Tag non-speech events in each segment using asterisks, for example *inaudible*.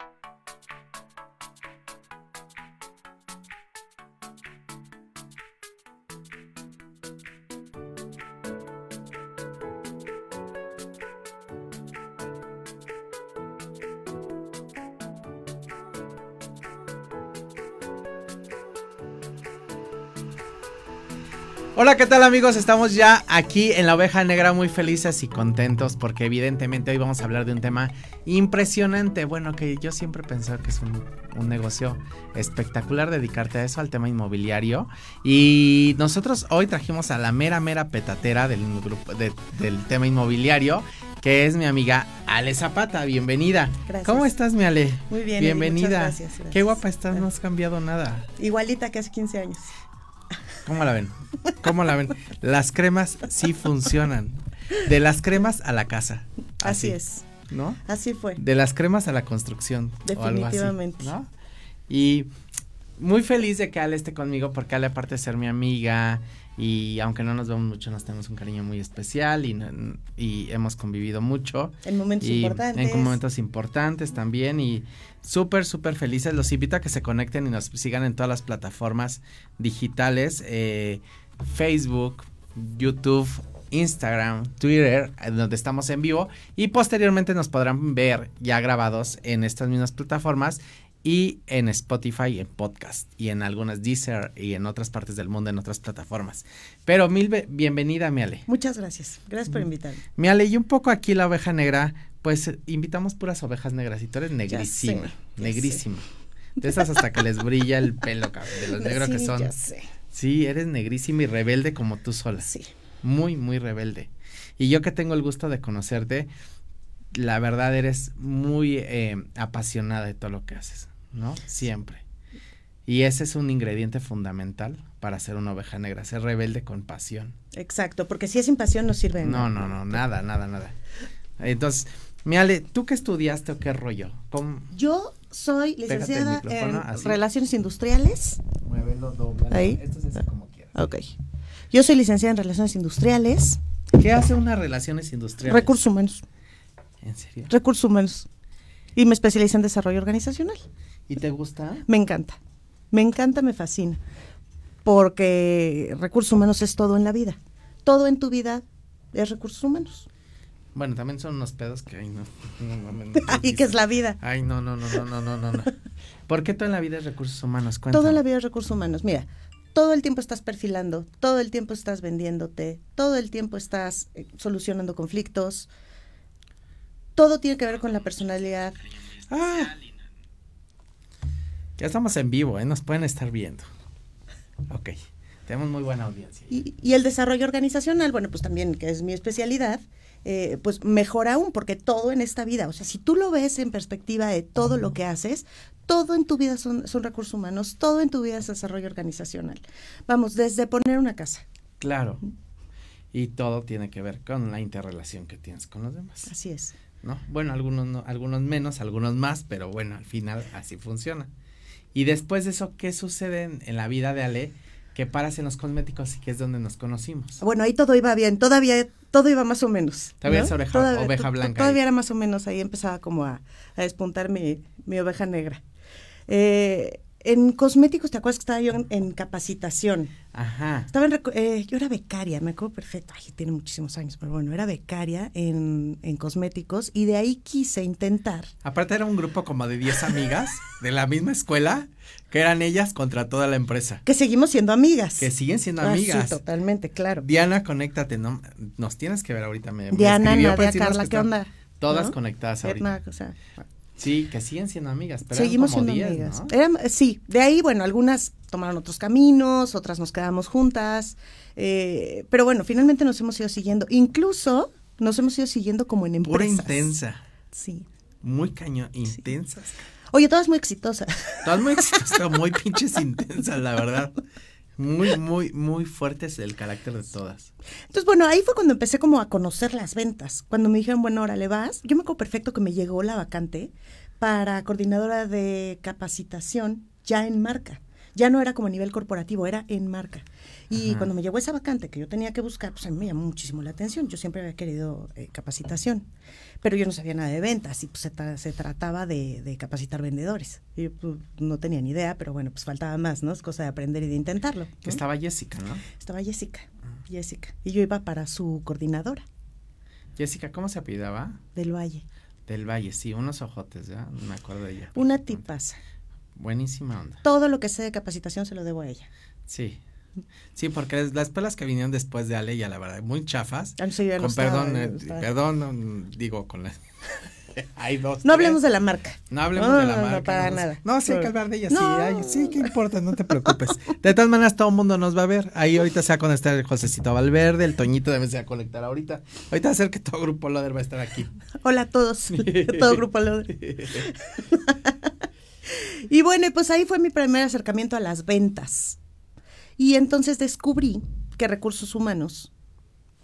Thank you. Hola, ¿qué tal amigos? Estamos ya aquí en la oveja negra muy felices y contentos porque evidentemente hoy vamos a hablar de un tema impresionante. Bueno, que yo siempre pensé que es un, negocio espectacular dedicarte a eso, al tema inmobiliario. Y nosotros hoy trajimos a la mera, mera petatera del, grupo, del tema inmobiliario que es mi amiga Ale Zapata. Bienvenida. Gracias. ¿Cómo estás, mi Ale? Muy bien. Bienvenida. gracias, Qué guapa estás, no has cambiado nada. Igualita que hace 15 años. ¿Cómo la ven? ¿Cómo la ven? Las cremas sí funcionan. De las cremas a la casa. Así, es. ¿No? Así fue. De las cremas a la construcción. Definitivamente. ¿no? Y muy feliz de que Ale esté conmigo porque Ale aparte de ser mi amiga y aunque no nos vemos mucho nos tenemos un cariño muy especial y, y hemos convivido mucho. En momentos importantes. En momentos importantes también y súper, súper felices. Los invito a que se conecten y nos sigan en todas las plataformas digitales, eh, Facebook, YouTube, Instagram, Twitter, donde estamos en vivo y posteriormente nos podrán ver ya grabados en estas mismas plataformas y en Spotify, en podcast y en algunas Deezer y en otras partes del mundo, en otras plataformas. Pero mil bienvenida, Miale. Muchas gracias. Gracias por invitarme. Miale, y un poco aquí la oveja negra, pues invitamos puras ovejas negras y tú eres negrísima, negrísima. De esas hasta que les brilla el pelo, de los *laughs* negros que son. Sí, eres negrísima y rebelde como tú sola. Sí. Muy, muy rebelde. Y yo que tengo el gusto de conocerte, la verdad eres muy eh, apasionada de todo lo que haces. ¿No? Siempre. Y ese es un ingrediente fundamental para ser una oveja negra, ser rebelde con pasión. Exacto, porque si es sin pasión no sirve. No, no, no, nada, nada, nada. Entonces, Miale, ¿tú qué estudiaste o qué rollo? Yo soy licenciada en Relaciones Industriales. Muévelo, doble. Ahí. Esto es como quieras. Ok. Yo soy licenciada en Relaciones Industriales. ¿Qué hace una Relaciones Industriales? Recursos humanos. ¿En serio? Recursos humanos. Y me especializo en desarrollo organizacional. ¿Y te gusta? Me encanta. Me encanta, me fascina. Porque recursos humanos es todo en la vida. Todo en tu vida es recursos humanos. Bueno, también son unos pedos que, ay, no. *laughs* *laughs* ¿Y qué es la vida? Ay, no, no, no, no, no, no, no. ¿Por qué todo en la vida es recursos humanos? *laughs* Todo en la vida es recursos humanos. Mira, todo el tiempo estás perfilando, todo el tiempo estás vendiéndote, todo el tiempo estás eh, solucionando conflictos. Todo tiene que ver con la personalidad. Ah, ya estamos en vivo, ¿eh? nos pueden estar viendo. Ok, tenemos muy buena audiencia. Y, el desarrollo organizacional, bueno, pues también, que es mi especialidad, eh, pues mejor aún, porque todo en esta vida, o sea, si tú lo ves en perspectiva de todo lo que haces, todo en tu vida son, son recursos humanos, todo en tu vida es desarrollo organizacional. Vamos, desde poner una casa. Claro. Y todo tiene que ver con la interrelación que tienes con los demás. Así es. ¿No? Bueno, algunos no, algunos menos, algunos más, pero bueno, al final así funciona. Y después de eso, ¿qué sucede en, la vida de Ale? Que paras en los cosméticos y que es donde nos conocimos. Bueno, ahí todo iba bien, todavía todo iba más o menos. Todavía es oveja, oveja blanca. Todavía era más o menos, ahí empezaba como a, a despuntar mi, mi oveja negra. Eh, en cosméticos, ¿te acuerdas que estaba yo en, capacitación? Ajá. Estaba en, eh, yo era becaria, me acuerdo perfecto, ay, tiene muchísimos años, pero bueno, era becaria en, en cosméticos y de ahí quise intentar. Aparte era un grupo como de 10 amigas de la misma escuela, que eran ellas contra toda la empresa. Que seguimos siendo amigas. Que siguen siendo ah, amigas. Sí, totalmente, claro. Diana, conéctate, no, nos tienes que ver ahorita. Me, Diana, Nadia, Carla, ¿qué onda? Todas conectadas ahorita. o sea, Sí, que siguen siendo amigas. Pero Seguimos siendo amigas. sí, de ahí, bueno, algunas tomaron otros caminos, otras nos quedamos juntas, eh, pero bueno, finalmente nos hemos ido siguiendo. Incluso nos hemos ido siguiendo como en empresas. Pura intensa. Sí. Muy cañón, intensas. Oye, todas muy exitosas. Todas muy *laughs* exitosas, muy pinches intensas, la verdad. Muy, muy, muy fuertes el carácter de todas. Entonces, bueno, ahí fue cuando empecé como a conocer las ventas. Cuando me dijeron, bueno, ahora le vas. Yo me acuerdo perfecto que me llegó la vacante para coordinadora de capacitación ya en marca. Ya no era como a nivel corporativo, era en marca. Y cuando me llegó esa vacante que yo tenía que buscar, pues a mí me llamó muchísimo la atención. Yo siempre había querido eh, capacitación, pero yo no sabía nada de ventas y pues se, trataba de, capacitar vendedores. Yo pues, no tenía ni idea, pero bueno, pues faltaba más, ¿no? Es cosa de aprender y de intentarlo. Que estaba Jessica, ¿no? Estaba Jessica, ah. Jessica. Y yo iba para su coordinadora. Jessica, ¿cómo se apellidaba? Del Valle. Del Valle, sí, unos ojotes, ¿ya? Me acuerdo de ella. Una tipaza. Buenísima onda. Todo lo que sé de capacitación se lo debo a ella. Sí. Sí, porque las escuelas que vinieron después de Ale, ya la verdad, muy chafas. Ah, sí, con perdón, eh, perdón, digo, con la... *laughs* Hay dos. No hablemos de la marca. No hablemos de la marca. No, para nada. No, sí hay que hablar de ella, sí. sí, ¿qué importa? No te preocupes. De todas maneras, todo el mundo nos va a ver. Ahí ahorita se va a conectar el Josecito Valverde, el Toñito debe se conectar ahorita. Ahorita va a ser que todo Grupo Loder va a estar aquí. Hola a todos. *laughs* todo Grupo Loder. *laughs* y bueno, pues ahí fue mi primer acercamiento a las ventas. Y entonces descubrí que recursos humanos,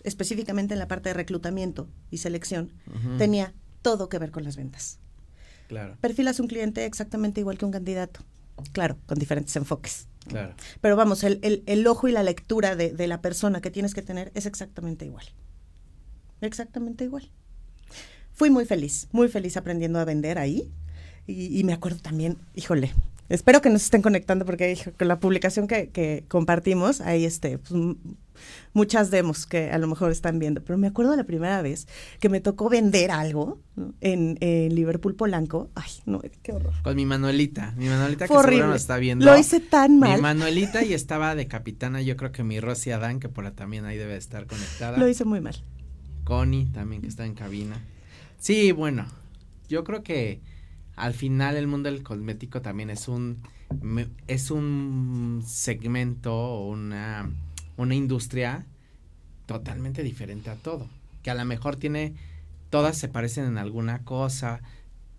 específicamente en la parte de reclutamiento y selección, tenía todo que ver con las ventas. Claro. Perfilas un cliente exactamente igual que un candidato. Claro, con diferentes enfoques. Claro. Pero vamos, el, el, el ojo y la lectura de, de, la persona que tienes que tener es exactamente igual. Exactamente igual. Fui muy feliz, muy feliz aprendiendo a vender ahí. Y, y me acuerdo también, híjole, Espero que nos estén conectando porque con la publicación que, que compartimos hay este, pues, muchas demos que a lo mejor están viendo. Pero me acuerdo la primera vez que me tocó vender algo en, Liverpool Polanco. Ay, no, qué horror. Con mi Manuelita. Mi Manuelita que seguro nos está viendo. Lo hice tan mal. Mi Manuelita y *laughs* estaba de capitana. Yo creo que mi Rosy Adán, que por la también ahí debe estar conectada. Lo hice muy mal. Connie también, que está en cabina. Sí, bueno, yo creo que al final el mundo del cosmético también es un es un segmento o una, una industria totalmente diferente a todo, que a lo mejor tiene todas se parecen en alguna cosa,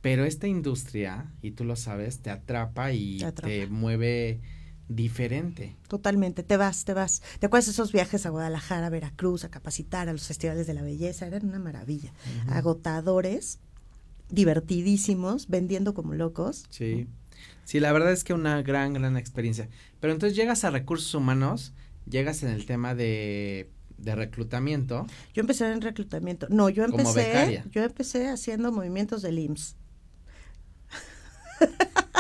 pero esta industria, y tú lo sabes, te atrapa y te, mueve diferente. Totalmente, te vas, te vas. ¿Te acuerdas de esos viajes a Guadalajara, a Veracruz, a capacitar a los festivales de la belleza? Eran una maravilla. Agotadores, divertidísimos, vendiendo como locos. Sí. Sí, la verdad es que una gran, gran experiencia. Pero entonces llegas a recursos humanos, llegas en el tema de, de reclutamiento. Yo empecé en reclutamiento. No, yo empecé, yo empecé haciendo movimientos del IMSS.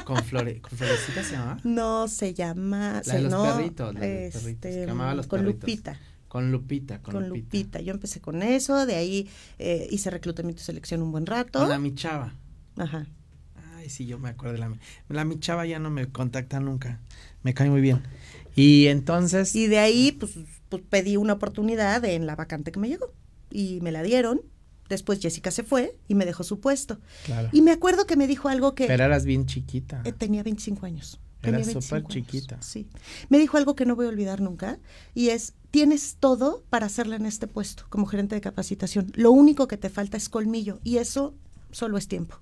¿Con, flore, ¿Con Florecita se llama? No, se llama... La de los perritos, la de los perritos, este, los con Lupita. Con Lupita, con, Lupita. Yo empecé con eso, de ahí eh, hice reclutamiento y selección un buen rato. Con la Michava. Ajá. Ay, sí, yo me acuerdo de la La Michava ya no me contacta nunca. Me cae muy bien. Y entonces. Y de ahí, pues, pues pedí una oportunidad en la vacante que me llegó. Y me la dieron. Después Jessica se fue y me dejó su puesto. Claro. Y me acuerdo que me dijo algo que. Pero eras bien chiquita. Eh, tenía 25 años. Era súper chiquita. Sí. Me dijo algo que no voy a olvidar nunca y es, tienes todo para hacerla en este puesto como gerente de capacitación. Lo único que te falta es colmillo y eso solo es tiempo.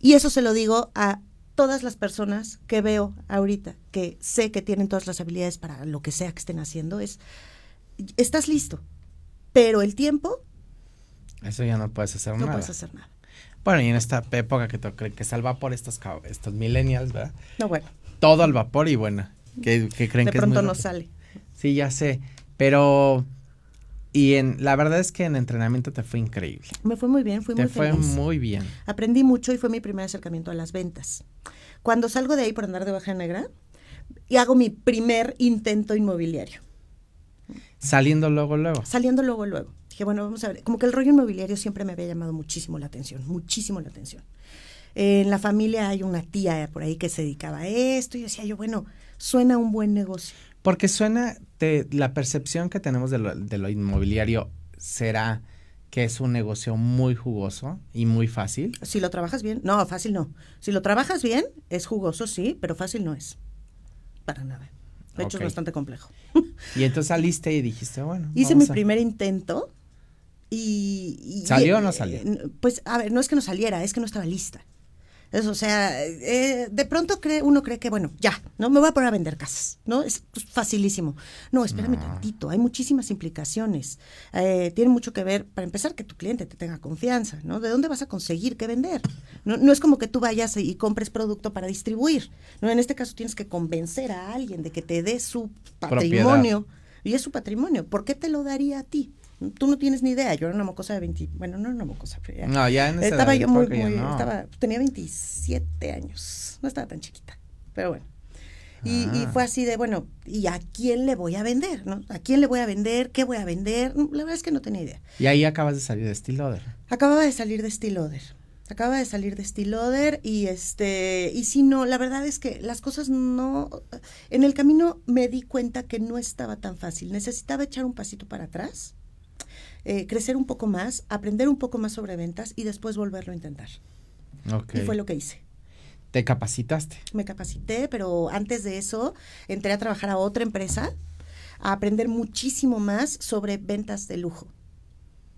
Y eso se lo digo a todas las personas que veo ahorita, que sé que tienen todas las habilidades para lo que sea que estén haciendo, es, estás listo, pero el tiempo... Eso ya no puedes hacer nada. No puedes hacer nada. Bueno, y en esta época que, que salva por estos, estos millennials, ¿verdad? No, bueno todo al vapor y bueno, que, creen de que pronto no sale. Sí, ya sé, pero y en la verdad es que en entrenamiento te fue increíble. Me fue muy bien, fui te muy fue muy bien. Aprendí mucho y fue mi primer acercamiento a las ventas. Cuando salgo de ahí por andar de baja negra y hago mi primer intento inmobiliario. Saliendo luego luego. Saliendo luego luego. Dije, bueno, vamos a ver, como que el rollo inmobiliario siempre me había llamado muchísimo la atención, muchísimo la atención en la familia hay una tía por ahí que se dedicaba a esto y decía yo, bueno, suena un buen negocio. Porque suena, de, la percepción que tenemos de lo, de lo inmobiliario será que es un negocio muy jugoso y muy fácil. Si lo trabajas bien, no, fácil no. Si lo trabajas bien, es jugoso, sí, pero fácil no es. Para nada. De hecho, es bastante complejo. *laughs* Y entonces saliste y dijiste, bueno. Hice mi primer intento y, ¿Salió o no salió? pues, a ver, no es que no saliera, es que no estaba lista o sea, eh, de pronto cree, uno cree que, bueno, ya, ¿no? Me voy a poner a vender casas, ¿no? Es pues, facilísimo. No, espérame tantito, hay muchísimas implicaciones. Eh, tiene mucho que ver, para empezar, que tu cliente te tenga confianza, ¿no? ¿De dónde vas a conseguir qué vender? No, no es como que tú vayas y compres producto para distribuir, ¿no? En este caso tienes que convencer a alguien de que te dé su patrimonio. Y es su patrimonio. ¿Por qué te lo daría a ti? Tú no tienes ni idea. Yo era una mocosa de 20, bueno, no era una mocosa, ya. No, ya en esa Estaba edad, yo muy, muy, no. estaba, tenía 27 años. No estaba tan chiquita, pero bueno. Y, y Ah. fue así de, bueno, ¿y a quién le voy a vender? ¿no? ¿A quién le voy a vender? ¿Qué voy a vender? La verdad es que no tenía idea. Y ahí acabas de salir de Steel Loader. Acababa de salir de Steel Loader. Acaba de salir de Steel Loader y este y si no, la verdad es que las cosas no en el camino me di cuenta que no estaba tan fácil. Necesitaba echar un pasito para atrás, eh, crecer un poco más, aprender un poco más sobre ventas y después volverlo a intentar. Ok. Y fue lo que hice. Te capacitaste. Me capacité, pero antes de eso entré a trabajar a otra empresa a aprender muchísimo más sobre ventas de lujo,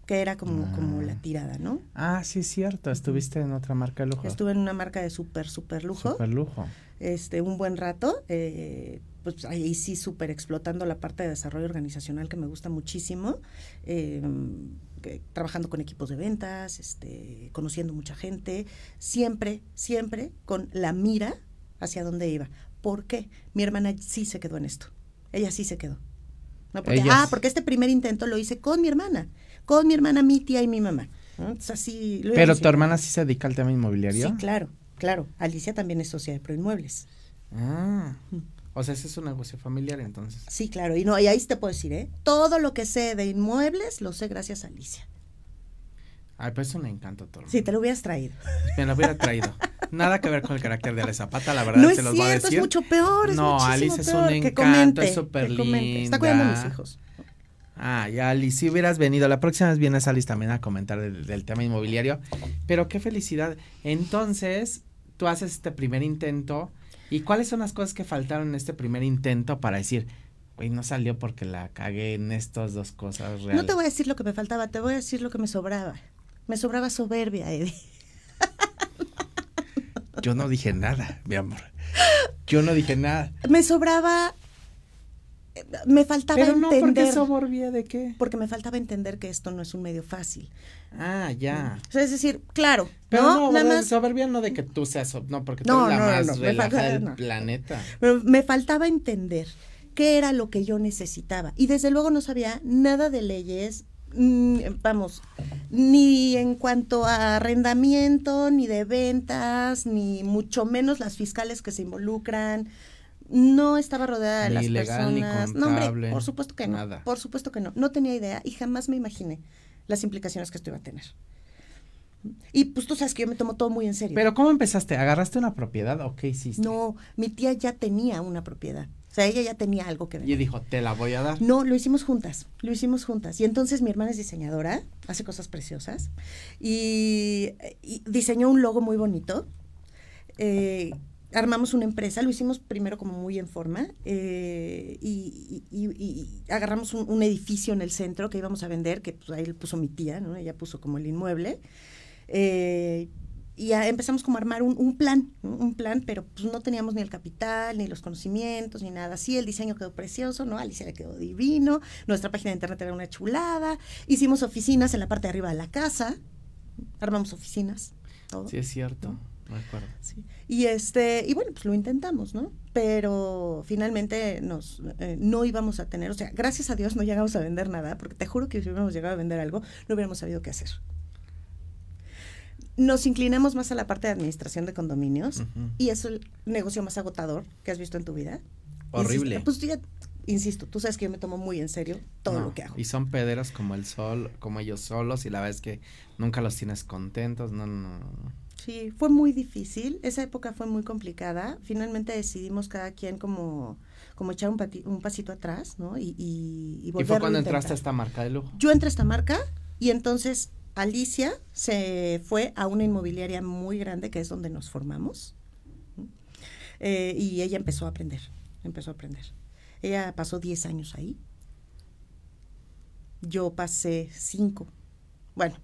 que era como, como Ah. la tirada, ¿no? Ah, sí, es cierto. Estuviste en otra marca de lujo. Estuve en una marca de súper, súper lujo, Super lujo. este, un buen rato, eh, pues ahí sí súper explotando la parte de desarrollo organizacional que me gusta muchísimo, eh, que- trabajando con equipos de ventas, este, conociendo mucha gente, siempre, siempre con la mira hacia dónde iba. ¿Por qué? Mi hermana sí se quedó en esto, ella sí se quedó. ¿no? Porque, Ella ah, porque este primer intento lo hice con mi hermana, con mi hermana, mi tía y mi mamá. así lo Pero tu hermana sí se dedica al tema inmobiliario. Sí, claro, claro. Alicia también es socia de Proinmuebles. Ah. O sea, ese es un negocio familiar entonces. Sí, claro. Y no, y ahí te puedo decir, ¿eh? Todo lo que sé de inmuebles lo sé gracias a Alicia. Ay, pues es un encanto, hermana. Sí, te lo hubieras traído. Me lo hubiera traído. *laughs* Nada que ver con el carácter de Ale Zapata, la verdad no es se los voy a cierto, decir. es mucho peor. Es No, Alice es peor. un que encanto, comente, es súper comente. Está cuidando a mis linda. hijos. Ah, ya, Alice, si hubieras venido, la próxima vez vienes, Alice, también a comentar del, del tema inmobiliario. Pero qué felicidad. Entonces, tú haces este primer intento. ¿Y cuáles son las cosas que faltaron en este primer intento para decir, güey, no salió porque la cagué en estas dos cosas reales? No te voy a decir lo que me faltaba, te voy a decir lo que me sobraba. Me sobraba soberbia, Eddie. Yo no dije nada, mi amor. Yo no dije nada. Me sobraba. Me faltaba Pero no, ¿por qué entender. soberbia de qué? porque me faltaba entender que esto no es un medio fácil. Ah, ya. O sea, es decir, claro, Pero ¿no? no, Nada más. soberbia no de que tú seas, no, porque tú No, eres la no, más relajada del no. planeta. Pero me faltaba entender qué era lo que yo necesitaba. Y desde luego no sabía nada de leyes, mm, vamos, ni en cuanto a arrendamiento, ni de ventas, ni mucho menos las fiscales que se involucran. No estaba rodeada de Ni las legal, ni personas. no, hombre, por supuesto que no. nada. Por supuesto que no. No tenía idea y jamás me imaginé las implicaciones que esto iba a tener. Y pues tú sabes que yo me tomo todo muy en serio. Pero ¿cómo empezaste? ¿Agarraste una propiedad o qué hiciste? no, mi tía ya tenía una propiedad. O sea, ella ya tenía algo que ver. Y dijo, te la voy a dar. No, lo hicimos juntas, lo hicimos juntas. Y entonces mi hermana es diseñadora, hace cosas preciosas, y, y diseñó un logo muy bonito. Eh, armamos una empresa, lo hicimos primero como muy en forma, eh, y, agarramos un, edificio en el centro que íbamos a vender, que pues, ahí puso mi tía, ¿no? Ella puso como el inmueble. Eh, y ya empezamos como a armar un, plan, un plan, pero pues no teníamos ni el capital, ni los conocimientos, ni nada. Sí, el diseño quedó precioso, ¿no? Alicia le quedó divino, nuestra página de internet era una chulada, hicimos oficinas en la parte de arriba de la casa, armamos oficinas. Sí, es cierto. Me acuerdo. Sí. Y este, y bueno, pues lo intentamos, ¿no? Pero finalmente nos eh, no íbamos a tener, o sea, gracias a Dios no llegamos a vender nada, porque te juro que si hubiéramos llegado a vender algo, no hubiéramos sabido qué hacer. Nos inclinamos más a la parte de administración de condominios y es el negocio más agotador que has visto en tu vida. Horrible. Insisto, pues ya, insisto, tú sabes que yo me tomo muy en serio todo No, lo que hago. Y son pederos como el sol, como ellos solos, y la verdad es que nunca los tienes contentos. No, no, no. Sí, fue muy difícil, esa época fue muy complicada. Finalmente decidimos cada quien como, como echar un, pati- un pasito atrás, ¿no? Y, y, y Y fue cuando a entraste a esta marca de lujo. Yo entré a esta marca y entonces Alicia se fue a una inmobiliaria muy grande que es donde nos formamos. Eh, y ella empezó a aprender, empezó a aprender. Ella pasó 10 años ahí. Yo pasé 5. Bueno,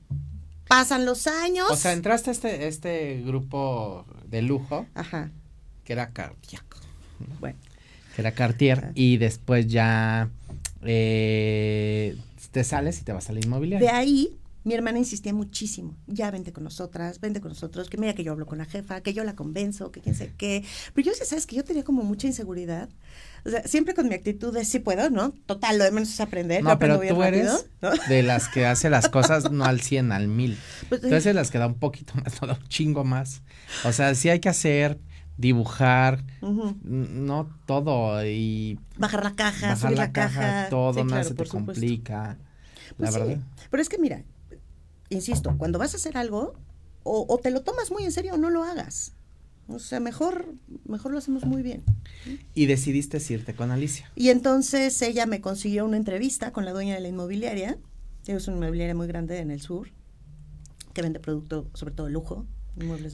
Pasan los años. O sea, entraste a este, este grupo de lujo. Ajá. Que era Cartier. Bueno. Que era Cartier. Y después ya eh, te sales y te vas a la inmobiliaria. De ahí mi hermana insistía muchísimo, ya vente con nosotras, vente con nosotros, que mira que yo hablo con la jefa, que yo la convenzo, que quién sé qué. Pero yo, sabes que yo tenía como mucha inseguridad. O sea, siempre con mi actitud de sí puedo, ¿no? Total, lo de menos es aprender. No, pero tú eres de las que hace las cosas no al 100, al mil. *laughs* Pues, tú eres las que da un poquito más, no da un chingo más. O sea, sí hay que hacer, dibujar, no todo y... Bajar la caja, bajar la, caja, todo, nada se te complica. la pues verdad. Pero es que mira, insisto, cuando vas a hacer algo, o, te lo tomas muy en serio o no lo hagas. O sea, mejor, mejor lo hacemos muy bien. Y decidiste irte con Alicia. Y entonces ella me consiguió una entrevista con la dueña de la inmobiliaria. Es una inmobiliaria muy grande en el sur, que vende producto, sobre todo lujo.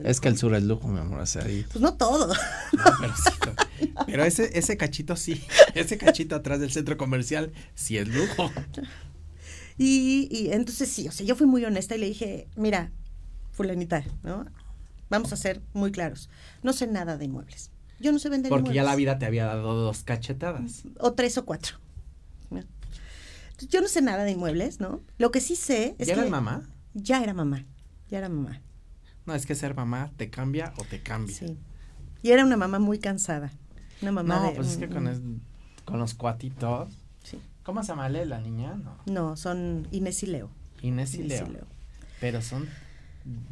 es que el sur es lujo, mi amor, o sea, ahí. Pues no todo. pero, pero ese, ese cachito sí, *laughs* ese cachito atrás del centro comercial sí es lujo. Y, y entonces sí, o sea, yo fui muy honesta y le dije, mira, fulanita, ¿no? Vamos a ser muy claros. No sé nada de inmuebles. Yo no sé vender Porque ya la vida te había dado dos cachetadas. O tres o cuatro. Yo no sé nada de inmuebles, ¿no? Lo que sí sé es ¿Ya que... mamá? Ya era mamá. Ya era mamá. No, es que ser mamá te cambia o te cambia. Sí. Y era una mamá muy cansada. Una mamá no, pues es que con, con los cuatitos ¿Cómo se llama la niña? No. No, son Inés y Leo. Inés y, Leo. Pero son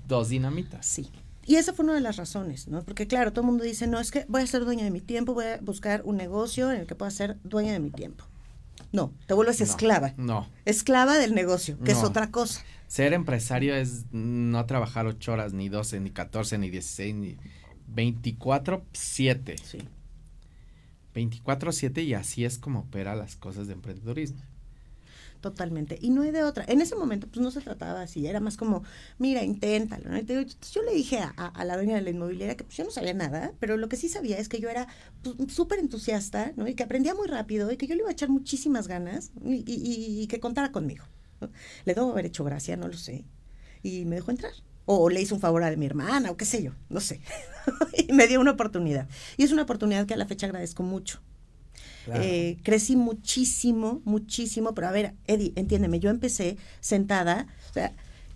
dos dinamitas. Sí. Y esa fue una de las razones, ¿no? Porque claro, todo el mundo dice, no, es que voy a ser dueña de mi tiempo, voy a buscar un negocio en el que pueda ser dueña de mi tiempo. No, te vuelves esclava. No. Esclava del negocio, que es otra cosa. Ser empresario es no trabajar ocho horas, ni doce, ni catorce, ni dieciséis, ni veinticuatro, siete. Sí. 24/7 y así es como opera las cosas de emprendedurismo. Totalmente. Y no hay de otra. En ese momento, pues no se trataba así, era más como, mira, inténtalo. ¿no? yo le dije a, la dueña de la inmobiliaria que pues yo no sabía nada, pero lo que sí sabía es que yo era pues, súper entusiasta, ¿no? Y que aprendía muy rápido y que yo le iba a echar muchísimas ganas y, y que contara conmigo. Le debo haber hecho gracia, no lo sé. Y me dejó entrar o le hice un favor a mi hermana, o qué sé yo, no sé. *laughs* y me dio una oportunidad. Y es una oportunidad que a la fecha agradezco mucho. Eh, crecí muchísimo, muchísimo, pero a ver, Eddie, entiéndeme, yo empecé sentada, o sea,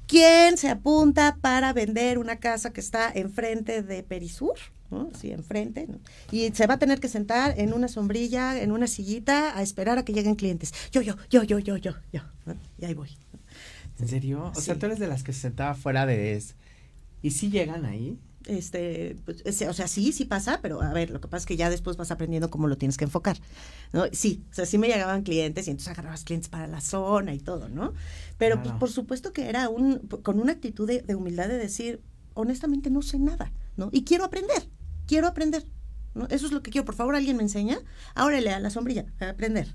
¿quién se apunta para vender una casa que está enfrente de Perisur? ¿no? Sí, enfrente. Y se va a tener que sentar en una sombrilla, en una sillita, a esperar a que lleguen clientes. Yo, yo, yo, yo, yo, yo, yo. Y ahí voy. ¿En serio? O sea, tú eres de las que se sentaba fuera de... ¿Y si llegan ahí? Este, pues, o sea, sí, sí pasa, pero a ver, lo que pasa es que ya después vas aprendiendo cómo lo tienes que enfocar, ¿no? Sí, o sea, sí me llegaban clientes y entonces agarrabas clientes para la zona y todo, ¿no? Pero pues, por supuesto que era un, con una actitud de, humildad de decir, honestamente no sé nada, ¿no? Y quiero aprender, quiero aprender, ¿no? Eso es lo que quiero, por favor, alguien me enseña, ahora da la sombrilla, a aprender,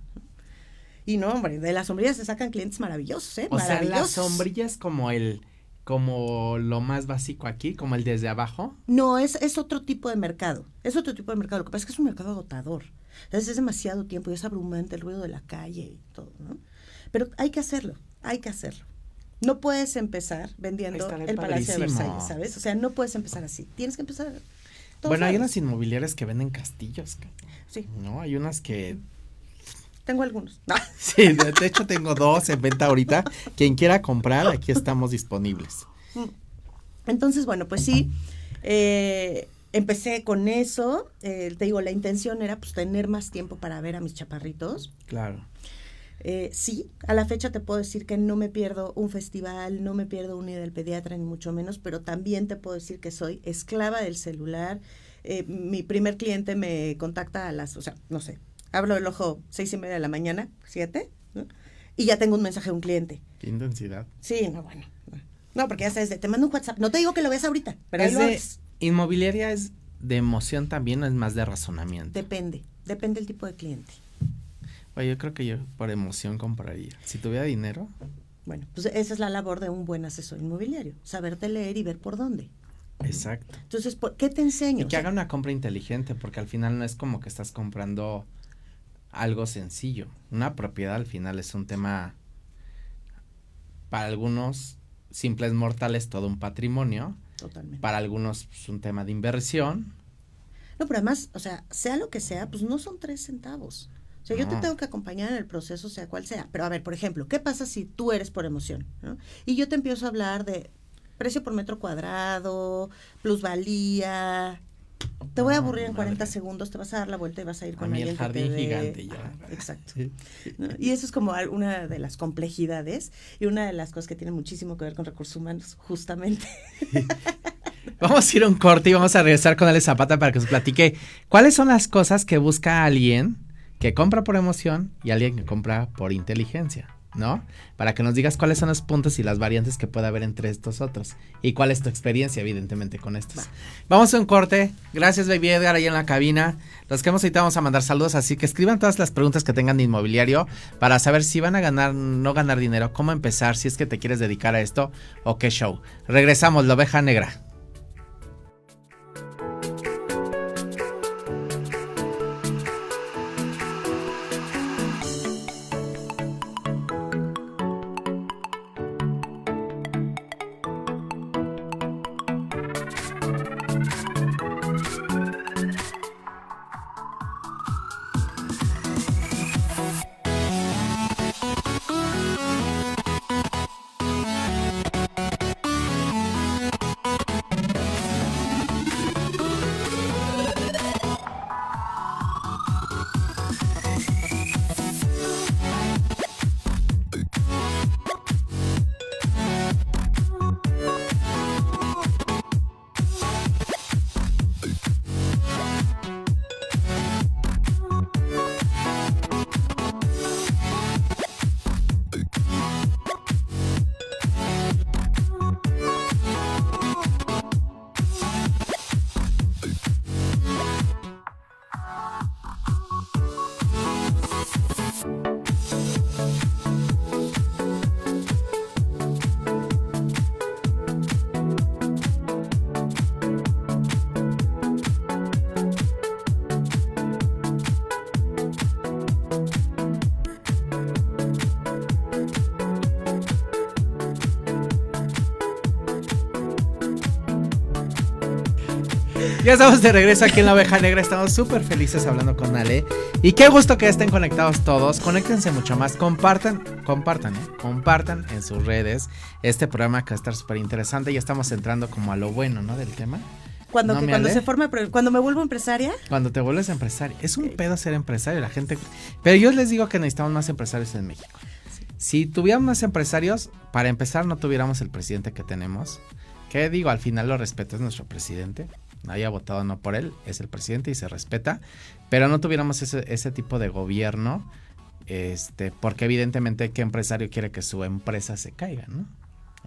y no, hombre, de las sombrillas se sacan clientes maravillosos, ¿eh? O sea, la sombrilla es como el, como lo más básico aquí, como el desde abajo. No, es, es otro tipo de mercado. Es otro tipo de mercado. Lo que pasa es que es un mercado agotador. Es, es demasiado tiempo y es abrumante el ruido de la calle y todo, ¿no? Pero hay que hacerlo, hay que hacerlo. No puedes empezar vendiendo el Palacio de Versalles, ¿sabes? O sea, no puedes empezar así. Tienes que empezar. Bueno, hay unas inmobiliarias que venden castillos. Sí. No, hay unas que tengo algunos. *laughs* Sí, de, hecho tengo dos en venta ahorita. Quien quiera comprar, aquí estamos disponibles. Entonces, bueno, pues sí, eh, empecé con eso. Eh, te digo, la intención era pues tener más tiempo para ver a mis chaparritos. Claro. Eh, sí, a la fecha te puedo decir que no me pierdo un festival, no me pierdo un día del pediatra, ni mucho menos, pero también te puedo decir que soy esclava del celular. mi primer cliente me contacta a las, o sea, no sé, abro el ojo seis y media de la mañana, siete, y ya tengo un mensaje de un cliente. Qué intensidad. Sí, no, bueno. No, porque ya sabes, te mando un WhatsApp. No te digo que lo veas ahorita, pero es de, Inmobiliaria es de emoción también o es más de razonamiento. Depende, depende del tipo de cliente. Oye, yo creo que yo por emoción compraría. Si tuviera dinero. Bueno, pues esa es la labor de un buen asesor inmobiliario, saberte leer y ver por dónde. Exacto. Entonces, ¿qué te enseño? Y que haga una compra inteligente, porque al final no es como que estás comprando algo sencillo. Una propiedad al final es un tema para algunos simples mortales todo un patrimonio. Totalmente. Para algunos es pues, un tema de inversión. No, pero además, o sea, sea lo que sea, pues no son tres centavos. O sea, yo te tengo que acompañar en el proceso, sea cual sea. Pero a ver, por ejemplo, ¿qué pasa si tú eres por emoción? ¿no? Y yo te empiezo a hablar de precio por metro cuadrado, plusvalía. Te voy a aburrir en 40 segundos, te vas a dar la vuelta y vas a ir con a alguien el jardín gigante ya. *laughs* exacto. Y eso es como una de las complejidades y una de las cosas que tiene muchísimo que ver con recursos humanos, justamente. *laughs* Vamos a ir a un corte y vamos a regresar con Ale Zapata para que nos platique cuáles son las cosas que busca alguien que compra por emoción y alguien que compra por inteligencia. ¿No? Para que nos digas cuáles son los puntos y las variantes que puede haber entre estos otros. Y cuál es tu experiencia, evidentemente, con estos. Vamos a un corte. Gracias, Baby Edgar, ahí en la cabina. Los que hemos ahorita vamos a mandar saludos, así que escriban todas las preguntas que tengan de inmobiliario para saber si van a ganar, no ganar dinero, cómo empezar, si es que te quieres dedicar a esto o qué show. Regresamos, la oveja negra. Ya estamos de regreso aquí en la oveja negra. Estamos súper felices hablando con Ale. Y qué gusto que estén conectados todos. Conéctense mucho más. Compartan, compartan, ¿eh? Compartan en sus redes este programa que va a estar súper interesante. Ya estamos entrando como a lo bueno, ¿no? Del tema. Cuando, cuando se forma, cuando me vuelvo empresaria. Cuando te vuelves empresaria. Es un pedo ser empresario, la gente. Pero yo les digo que necesitamos más empresarios en México. Si tuviéramos más empresarios, para empezar, no tuviéramos el presidente que tenemos. Que digo, al final lo respeto, es nuestro presidente haya votado no por él, es el presidente y se respeta, pero no tuviéramos ese, tipo de gobierno, este, porque evidentemente qué empresario quiere que su empresa se caiga, ¿no?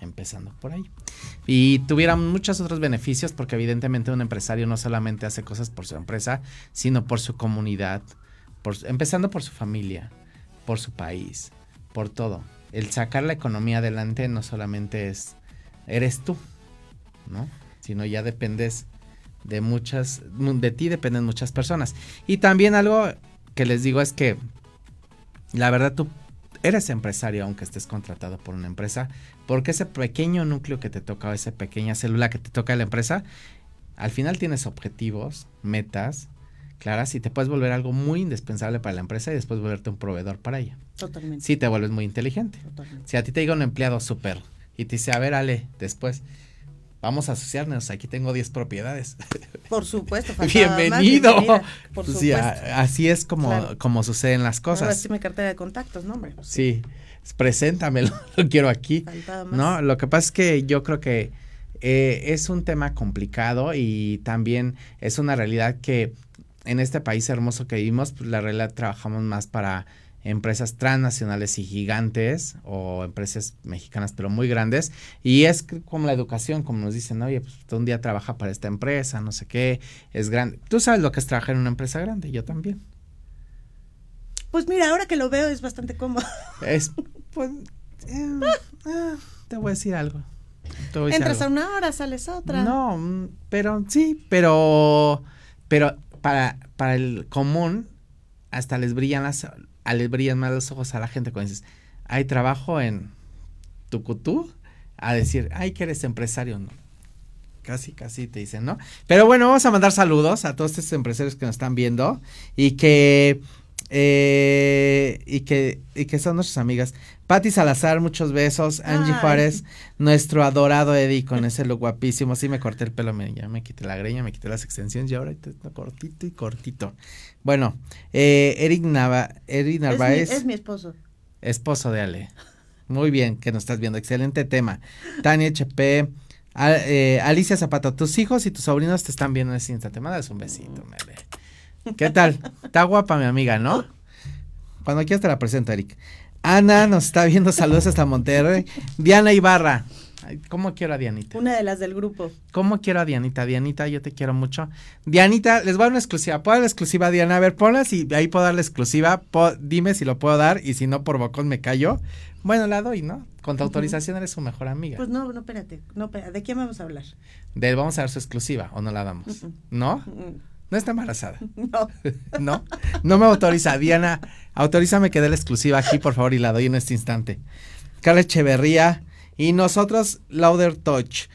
Empezando por ahí. Y tuvieran muchos otros beneficios, porque evidentemente un empresario no solamente hace cosas por su empresa, sino por su comunidad, por, empezando por su familia, por su país, por todo. El sacar la economía adelante no solamente es, eres tú, ¿no? Sino ya dependes de muchas, de ti dependen muchas personas. Y también algo que les digo es que la verdad tú eres empresario aunque estés contratado por una empresa, porque ese pequeño núcleo que te toca o esa pequeña célula que te toca la empresa, al final tienes objetivos, metas claras y te puedes volver algo muy indispensable para la empresa y después volverte un proveedor para ella. Totalmente. Si te vuelves muy inteligente. Si a ti te diga un empleado súper y te dice, a ver, Ale, después vamos a asociarnos, aquí tengo 10 propiedades. *laughs* Por supuesto. Bienvenido. Por pues así es como, como suceden las cosas. Ahora sí mi cartera de contactos, ¿no, hombre? Sí, preséntamelo, *laughs* lo quiero aquí. No, lo que pasa es que yo creo que eh, es un tema complicado y también es una realidad que en este país hermoso que vivimos, pues la realidad trabajamos más para empresas transnacionales y gigantes o empresas mexicanas pero muy grandes. Y es como la educación como nos dicen oye pues un día trabaja para esta empresa no sé qué es grande tú sabes lo que es trabajar en una empresa grande yo también. Pues mira ahora que lo veo es bastante cómodo. Es *laughs* pues eh, *laughs* ah, te voy a decir algo entras a una hora sales a otra. No mm, pero sí pero pero para para el común hasta les brillan las les brillan más los ojos a la gente cuando dices, hay trabajo en Tucutú, a decir, ay, que eres empresario, ¿no? Casi, casi te dicen, ¿no? Pero bueno, vamos a mandar saludos a todos estos empresarios que nos están viendo y que eh, y que y que son nuestras amigas. Patti Salazar, muchos besos. Angie Ay. Juárez, nuestro adorado Eddie con ese look guapísimo. Sí me corté el pelo, me, ya me quité la greña, me quité las extensiones y ahora está cortito y cortito. Bueno, eh, Eric Nava, Eric Es mi, Narváez, es mi esposo. esposo de Ale. Muy bien, que nos estás viendo. Excelente tema. Tania HP, a- eh, Alicia Zapato, tus hijos y tus sobrinos te están viendo en este instante. Mándales un besito, Mele. ¿Qué tal? Está guapa mi amiga, ¿no? Cuando quieras te la presento, Eric. Ana nos está viendo, saludos hasta Monterrey. Diana Ibarra. Ay, ¿Cómo quiero a Dianita? Una de las del grupo. ¿Cómo quiero a Dianita? Dianita, yo te quiero mucho. Dianita, les voy a dar una exclusiva. ¿Puedo dar la exclusiva, Diana? A ver, ponla si ahí puedo dar la exclusiva. Po- dime si lo puedo dar y si no, por bocón me callo. Bueno, la doy, ¿no? Con tu autorización eres su mejor amiga. Pues no, no, espérate. No, espérate. ¿De quién vamos a hablar? De él vamos a dar su exclusiva o no la damos. ¿No? No está embarazada. *laughs* No. ¿No? No me autoriza. Diana, autorízame que dé la exclusiva aquí, por favor, y la doy en este instante. Carla Echeverría y nosotros, Lauder Touch.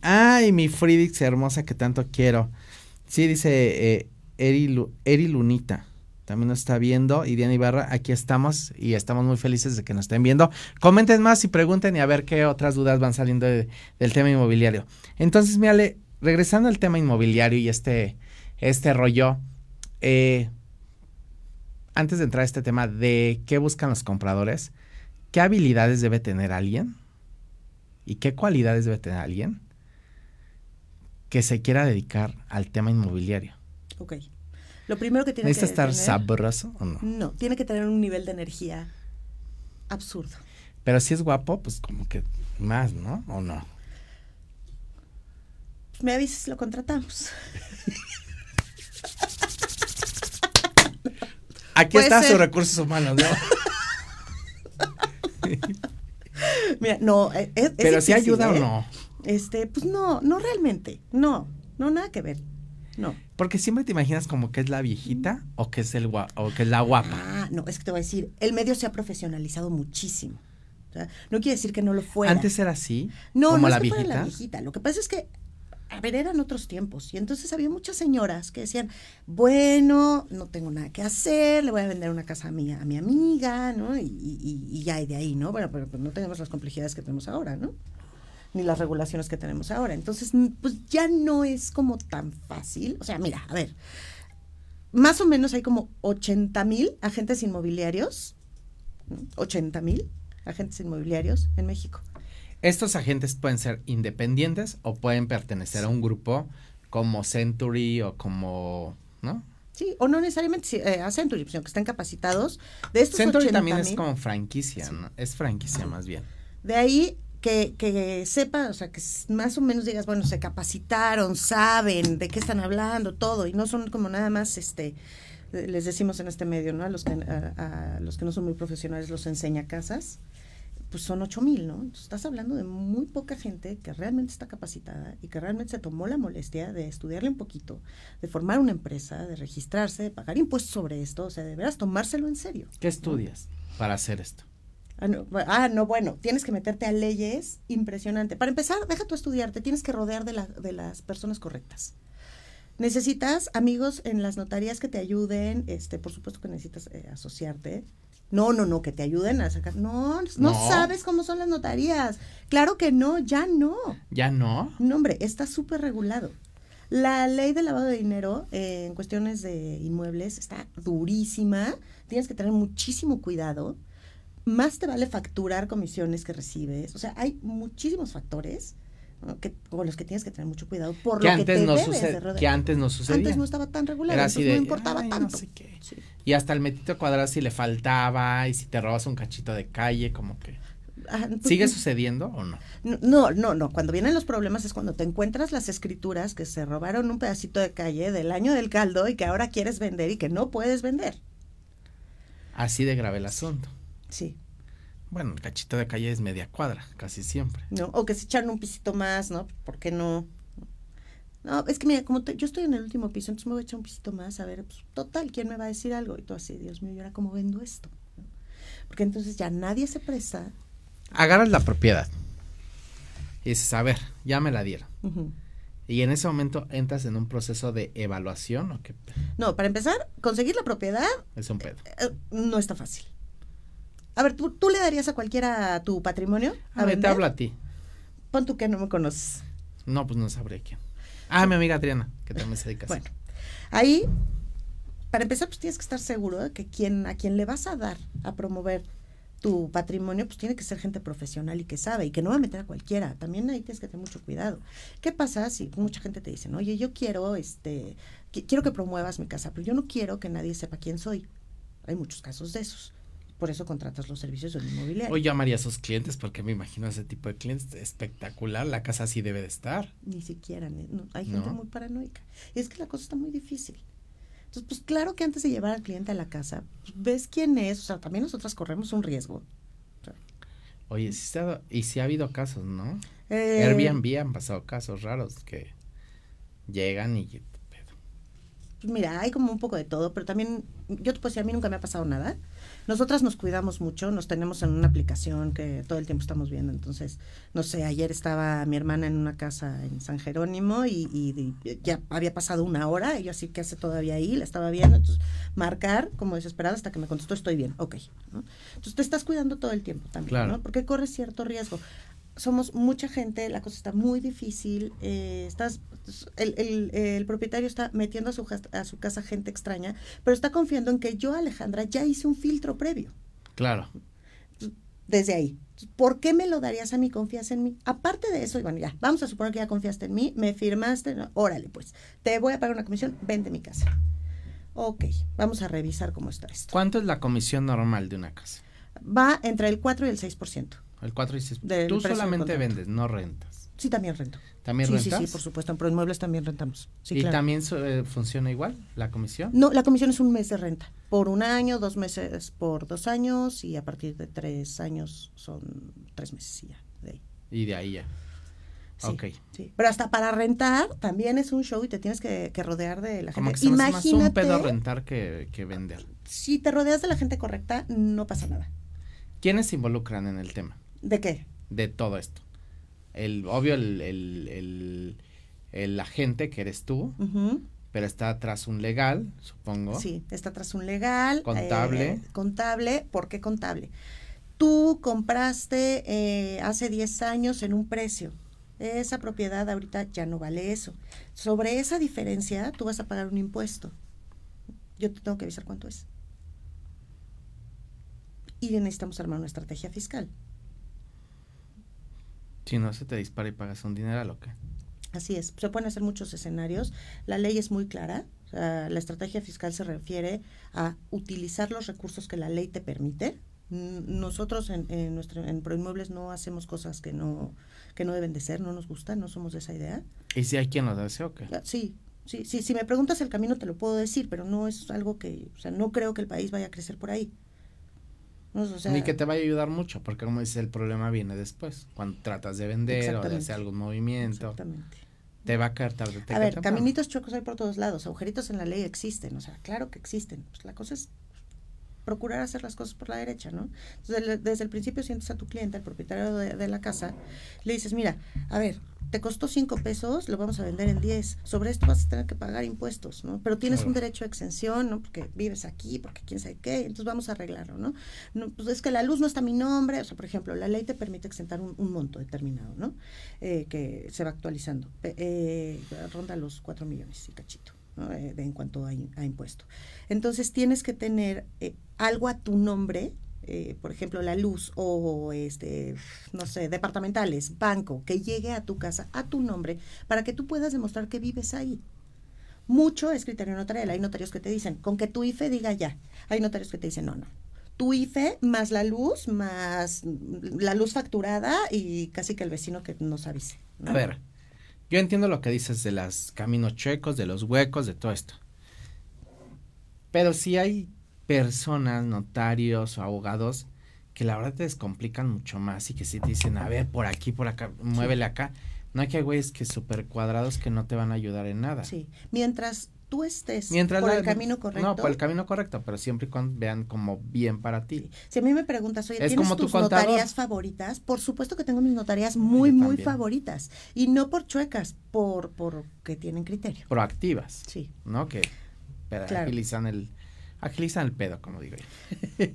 Ay, mi Fridix hermosa que tanto quiero. Sí, dice eh, Eri, Lu- Eri Lunita. También nos está viendo. Y Diana Ibarra, aquí estamos y estamos muy felices de que nos estén viendo. Comenten más y pregunten y a ver qué otras dudas van saliendo de- del tema inmobiliario. Entonces, mírale, regresando al tema inmobiliario y este, este rollo, eh, antes de entrar a este tema de qué buscan los compradores, ¿qué habilidades debe tener alguien? ¿Y qué cualidades debe tener alguien que se quiera dedicar al tema inmobiliario? Ok. Lo primero que tiene que ¿Necesita estar tener... sabroso o no? No, tiene que tener un nivel de energía absurdo. Pero si es guapo, pues como que más, ¿no? ¿O no? Me avisas lo contratamos. *laughs* Aquí Puede está ser. sus recursos humanos, ¿no? *laughs* Mira, no, eh, es, es Pero si difícil, ayuda ¿eh? o no. Este, pues no, no realmente. No, no, nada que ver. No. Porque siempre te imaginas como que es la viejita o que es el o que es la guapa. Ah, no, es que te voy a decir, el medio se ha profesionalizado muchísimo. O sea, no quiere decir que no lo fuera. Antes era así, no, como no la es que fuera viejita. la viejita. Lo que pasa es que, a ver, eran otros tiempos. Y entonces había muchas señoras que decían, bueno, no tengo nada que hacer, le voy a vender una casa a mi, a mi amiga, ¿no? Y, y, y ya hay de ahí, ¿no? Bueno, pero pues no tenemos las complejidades que tenemos ahora, ¿no? Ni las regulaciones que tenemos ahora. Entonces, pues ya no es como tan fácil. O sea, mira, a ver, más o menos hay como 80 mil agentes inmobiliarios, 80 mil agentes inmobiliarios en México. Estos agentes pueden ser independientes o pueden pertenecer a un grupo como Century o como, ¿no? Sí, o no necesariamente eh, a Century, sino que están capacitados. De estos Century 80 también es como franquicia, ¿no? Es franquicia más bien. De ahí que, que sepa, o sea, que más o menos digas, bueno, se capacitaron, saben de qué están hablando, todo, y no son como nada más, este, eh, les decimos en este medio, ¿no? A los que, a, a los que no son muy profesionales los enseña casas, pues son ocho mil, ¿no? Entonces, estás hablando de muy poca gente que realmente está capacitada y que realmente se tomó la molestia de estudiarle un poquito, de formar una empresa, de registrarse, de pagar impuestos sobre esto, o sea, de veras tomárselo en serio. ¿Qué estudias para hacer esto? Ah no, ah, no, bueno, tienes que meterte a leyes impresionante. Para empezar, deja tú estudiarte, tienes que rodear de, la- de las personas correctas. Necesitas amigos en las notarías que te ayuden, este, por supuesto que necesitas eh, asociarte. No, no, no, que te ayuden a sacar. No, no, No. sabes cómo son las notarías. Claro que no, ya no. ¿Ya no? No, hombre, está súper regulado. La ley de lavado de dinero eh, en cuestiones de inmuebles está durísima. Tienes que tener muchísimo cuidado. Más te vale facturar comisiones que recibes. O sea, hay muchísimos factores. Que, con los que tienes que tener mucho cuidado por Que lo que antes, te no debes de que antes no sucedía. Antes no estaba tan Era así de, no importaba "Ay, no tanto. sé qué". Sí. Y hasta el metito cuadrado si le faltaba y si te robas un cachito de calle, como que... Ah, pues, ¿Sigue sucediendo o? No, no, no, no. Cuando vienen los problemas es cuando te encuentras las escrituras que se robaron un pedacito de calle del año del caldo y que ahora quieres vender y que no puedes vender. Así de grave el asunto. Sí. Bueno, el cachito de calle es media cuadra, casi siempre. ¿no? O que se echan un pisito más, ¿no? ¿Por qué no? No, es que mira, como te- yo estoy en el último piso, entonces me voy a echar un pisito más, a ver, pues, total, ¿quién me va a decir algo? Y tú así, Dios mío, ¿y ahora cómo vendo esto? ¿no? Porque entonces ya nadie se presta. Agarras la propiedad. Y dices, a ver, ya me la dieron. Y en ese momento entras en un proceso de evaluación o qué No, para empezar, conseguir la propiedad es un pedo. eh, no está fácil. A ver, ¿tú, tú le darías a cualquiera tu patrimonio? A ver, te hablo a ti. Pon tú que no me conoces. No, pues no sabré quién. Ah, mi amiga Adriana, que también se dedica a. Bueno, ahí, para empezar, pues tienes que estar seguro de que quien, a quien le vas a dar a promover tu patrimonio, pues tiene que ser gente profesional y que sabe y que no va a meter a cualquiera. También ahí tienes que tener mucho cuidado. ¿Qué pasa si mucha gente te dice, oye, yo quiero, este, qui- quiero que promuevas mi casa, pero yo no quiero que nadie sepa quién soy? Hay muchos casos de esos. Por eso contratas los servicios de un inmobiliario. Hoy llamaría a sus clientes porque me imagino ese tipo de clientes espectacular. La casa así debe de estar. Ni siquiera, no, hay gente No. muy paranoica. Y es que la cosa está muy difícil. Entonces, pues claro que antes de llevar al cliente a la casa, pues, ves quién es, o sea, también nosotras corremos un riesgo. Oye, sí se ha y sí ha habido casos, ¿no? Eh, Airbnb han pasado casos raros que llegan y... pero- pues, mira, hay como un poco de todo, pero también, yo te puedo decir, a mí nunca me ha pasado nada. Nosotras nos cuidamos mucho, nos tenemos en una aplicación que todo el tiempo estamos viendo. Entonces, no sé, ayer estaba mi hermana en una casa en San Jerónimo y, y- y ya había pasado una hora, y yo así que hace todavía ahí, la estaba viendo, entonces marcar como desesperada hasta que me contestó estoy bien, ok. ¿no? Entonces te estás cuidando todo el tiempo también, Claro. ¿no? Porque corres cierto riesgo. Somos mucha gente, la cosa está muy difícil, eh, estás, el, el- el propietario está metiendo a su, a su casa gente extraña, pero está confiando en que yo, Alejandra, ya hice un filtro previo Claro. desde ahí. ¿Por qué me lo darías a mí? ¿Confías en mí? Aparte de eso, y bueno, ya, vamos a suponer que ya confiaste en mí, me firmaste, no, órale, pues, te voy a pagar una comisión, vende mi casa. Ok, vamos a revisar cómo está esto. ¿Cuánto es la comisión normal de una casa? Va entre el 4 y el 6%. El 4 y 6. Del Tú solamente vendes, no rentas. Sí, también rento. ¿También sí, rentas? sí, sí, por supuesto. En Proinmuebles también rentamos. Sí, ¿Y claro. también eh, funciona igual la comisión? No, la comisión es un mes de renta. Por un año, dos meses por dos años y a partir de tres años son tres meses y ya. De ahí. Y de ahí ya. Sí, Ok. sí. Pero hasta para rentar también es un show y te tienes que, que rodear de la Como gente. que hace más un Imagínate, pedo rentar que, que vender. si te rodeas de la gente correcta, no pasa nada. ¿Quiénes se involucran en el tema ¿De qué? de todo esto? El, obvio, el, el, el, el agente que eres tú, pero está atrás un legal, supongo. Sí, está tras un legal. Contable. eh, contable, ¿por qué contable? Tú compraste eh, hace 10 años en un precio. Esa propiedad ahorita ya no vale eso. Sobre esa diferencia, tú vas a pagar un impuesto. Yo te tengo que avisar cuánto es. Y necesitamos armar una estrategia fiscal. Si no, se te dispara y pagas un dinero a lo que. Así es, se pueden hacer muchos escenarios. La ley es muy clara. o la estrategia fiscal se refiere a utilizar los recursos que la ley te permite. Nosotros en, en, nuestro, en Proinmuebles no hacemos cosas que no, que no deben de ser, no nos gustan, no somos de esa idea. ¿Y si hay quien lo hace o qué? Ah, Sí, sí, sí, si me preguntas el camino te lo puedo decir, pero no es algo que, o sea, no creo que el país vaya a crecer por ahí. No, o sea, Ni que te vaya a ayudar mucho, porque como dices, el problema viene después, cuando tratas de vender o de hacer algún movimiento, Exactamente. te va a caer tarde. A ver, temprano. caminitos chuecos hay por todos lados, agujeritos en la ley existen, o sea, claro que existen. Pues la cosa es procurar hacer las cosas por la derecha, ¿no? Entonces, desde el principio sientes a tu cliente, al propietario de, de la casa, le dices, mira, a ver, te costó cinco pesos, lo vamos a vender en 10. Sobre esto vas a tener que pagar impuestos, ¿no? Pero tienes Claro. un derecho a exención, ¿no? Porque vives aquí, porque quién sabe qué, entonces vamos a arreglarlo, ¿no? no pues es que la luz no está a mi nombre, o sea, por ejemplo, la ley te permite exentar un, un monto determinado, ¿no? Eh, que se va actualizando. Eh, ronda los 4 millones y cachito. Eh, en cuanto a impuesto. Entonces tienes que tener eh, algo a tu nombre, eh, por ejemplo, la luz o este, no sé, departamentales, banco, que llegue a tu casa a tu nombre para que tú puedas demostrar que vives ahí. Mucho es criterio notarial. Hay notarios que te dicen, con que tu IFE diga ya. Hay notarios que te dicen, no, no. Tu IFE más la luz, más la luz facturada y casi que el vecino que nos avise. ¿no? A ver, yo entiendo lo que dices de los caminos chuecos, de los huecos, de todo esto. Pero si hay personas, notarios o abogados que la verdad te descomplican mucho más y que si te dicen, a ver, por aquí, por acá, muévele acá. No hay que güeyes que súper cuadrados que no te van a ayudar en nada. Sí, mientras tú estés Mientras por la- el camino correcto. No, por el camino correcto, pero siempre y cuando vean como bien para ti. Si a mí me preguntas, oye, Es ¿tienes como tu tus contador. notarías favoritas? Por supuesto que tengo mis notarías muy, muy favoritas. Y no por chuecas, por, por que tienen criterio. Proactivas, Sí. ¿no? Que Claro. agilizan el agilizan el pedo, como digo yo. *laughs*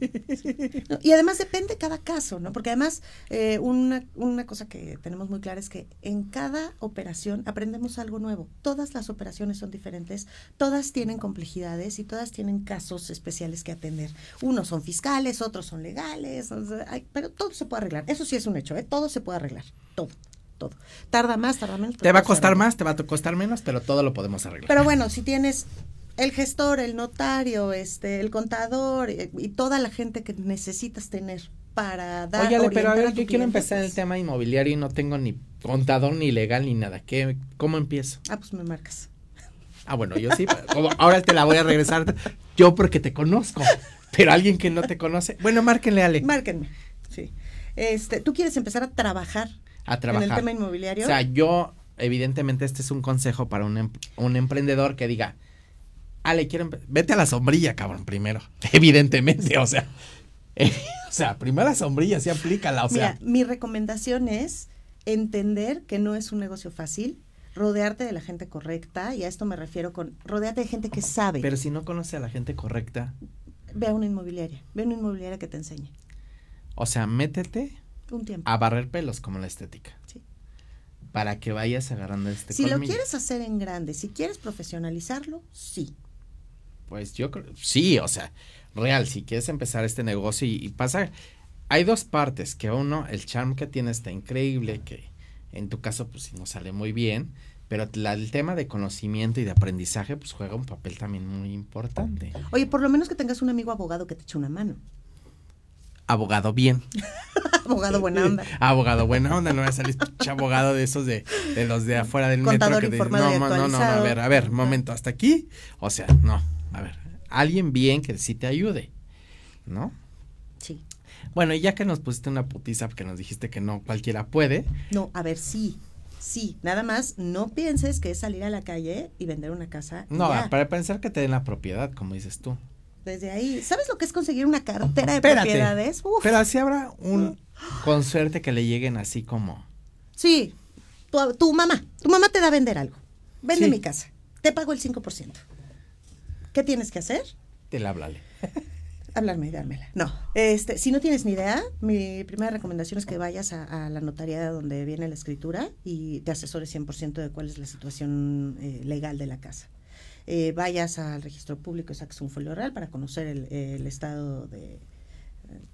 No, y además depende cada caso, ¿no? Porque además eh, una, una cosa que tenemos muy clara es que en cada operación aprendemos algo nuevo. Todas las operaciones son diferentes, todas tienen complejidades y todas tienen casos especiales que atender. Unos son fiscales, otros son legales, pero todo se puede arreglar. Eso sí es un hecho, ¿eh? Todo se puede arreglar, todo, todo. Tarda más, tarda menos. Te va a costar más, te va a costar menos, pero todo lo podemos arreglar. Pero bueno, si tienes el gestor, el notario, este, el contador eh, y toda la gente que necesitas tener para dar Oye, pero a ver, yo quiero empezar en el pues, tema inmobiliario y no tengo ni contador, ni legal, ni nada. ¿Qué, ¿Cómo empiezo? Ah, pues me marcas. Ah, bueno, yo sí, pero ahora te la voy a regresar yo porque te conozco. Pero alguien que no te conoce, bueno, márquenle Ale Márquenme. Sí. Este, ¿tú quieres empezar a trabajar, a en trabajar. el tema inmobiliario? O sea, yo, evidentemente, este es un consejo para un, em- un emprendedor que diga, Ale, quiero, empe- vete a la sombrilla, cabrón, primero. *laughs* Evidentemente, o sea, eh, *laughs* o sea, primero la sombrilla, sí aplícala, o sea. Mi recomendación es entender que no es un negocio fácil, rodearte de la gente correcta, y a esto me refiero con rodearte de gente que sabe. Pero si no conoce a la gente correcta, Ve a una inmobiliaria, ve a una inmobiliaria que te enseñe. o sea, métete Un tiempo. a barrer pelos como la estética. Sí. Para que vayas agarrando este si lo quieres hacer en grande, si quieres profesionalizarlo, sí. Pues yo creo, sí, o sea, real, si quieres empezar este negocio y, y pasa, hay dos partes, que uno, el charm que tiene está increíble, que en tu caso pues no sale muy bien, pero la- el tema de conocimiento y de aprendizaje pues juega un papel también muy importante. Oye, por lo menos que tengas un amigo abogado que te eche una mano. Abogado bien. *laughs* abogado buena onda. *laughs* Abogado buena onda, no va a salir abogado de esos de, de los de afuera del Contador metro que te- no, no, no, no, a ver, a ver, momento, hasta aquí, o sea, no, a ver, alguien bien que sí te ayude, ¿no? Sí. Bueno, y ya que nos pusiste una putiza porque nos dijiste que no cualquiera puede, No, a ver, sí. Sí, nada más no pienses que es salir a la calle y vender una casa. no, ya. para pensar que te den la propiedad, como dices tú. Desde ahí, ¿sabes lo que es conseguir una cartera de Espérate. propiedades? Uf, Pero así habrá un *gasps* con suerte que le lleguen así como, sí. Tu, tu mamá, tu mamá te da a vender algo. Vende Sí. mi casa. Te pago el 5%. ¿Qué tienes que hacer? te la háblale. *laughs* Hablarme y dármela. No. Este, si no tienes ni idea, mi primera recomendación es que vayas a, a la notaría donde viene la escritura y te asesores 100% de cuál es la situación eh, legal de la casa. Eh, vayas al registro público y saques un folio real para conocer el, el estado de,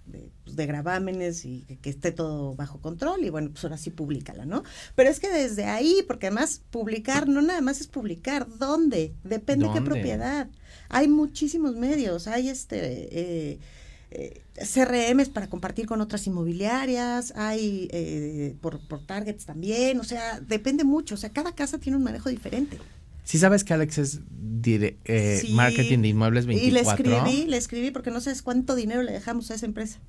de, pues, de gravámenes y que, que esté todo bajo control y bueno, pues ahora sí públicala, ¿no? Pero es que desde ahí, porque además publicar no nada más es publicar, ¿dónde? Depende de qué ¿Dónde? propiedad. Hay muchísimos medios, hay este... eh, eh, CRMs para compartir con otras inmobiliarias, hay eh, por, por targets también, o sea, depende mucho, o sea, cada casa tiene un manejo diferente. Sí sabes que Alex es dire- eh, Sí. marketing de inmuebles 24. Y le escribí, le escribí porque no sabes cuánto dinero le dejamos a esa empresa.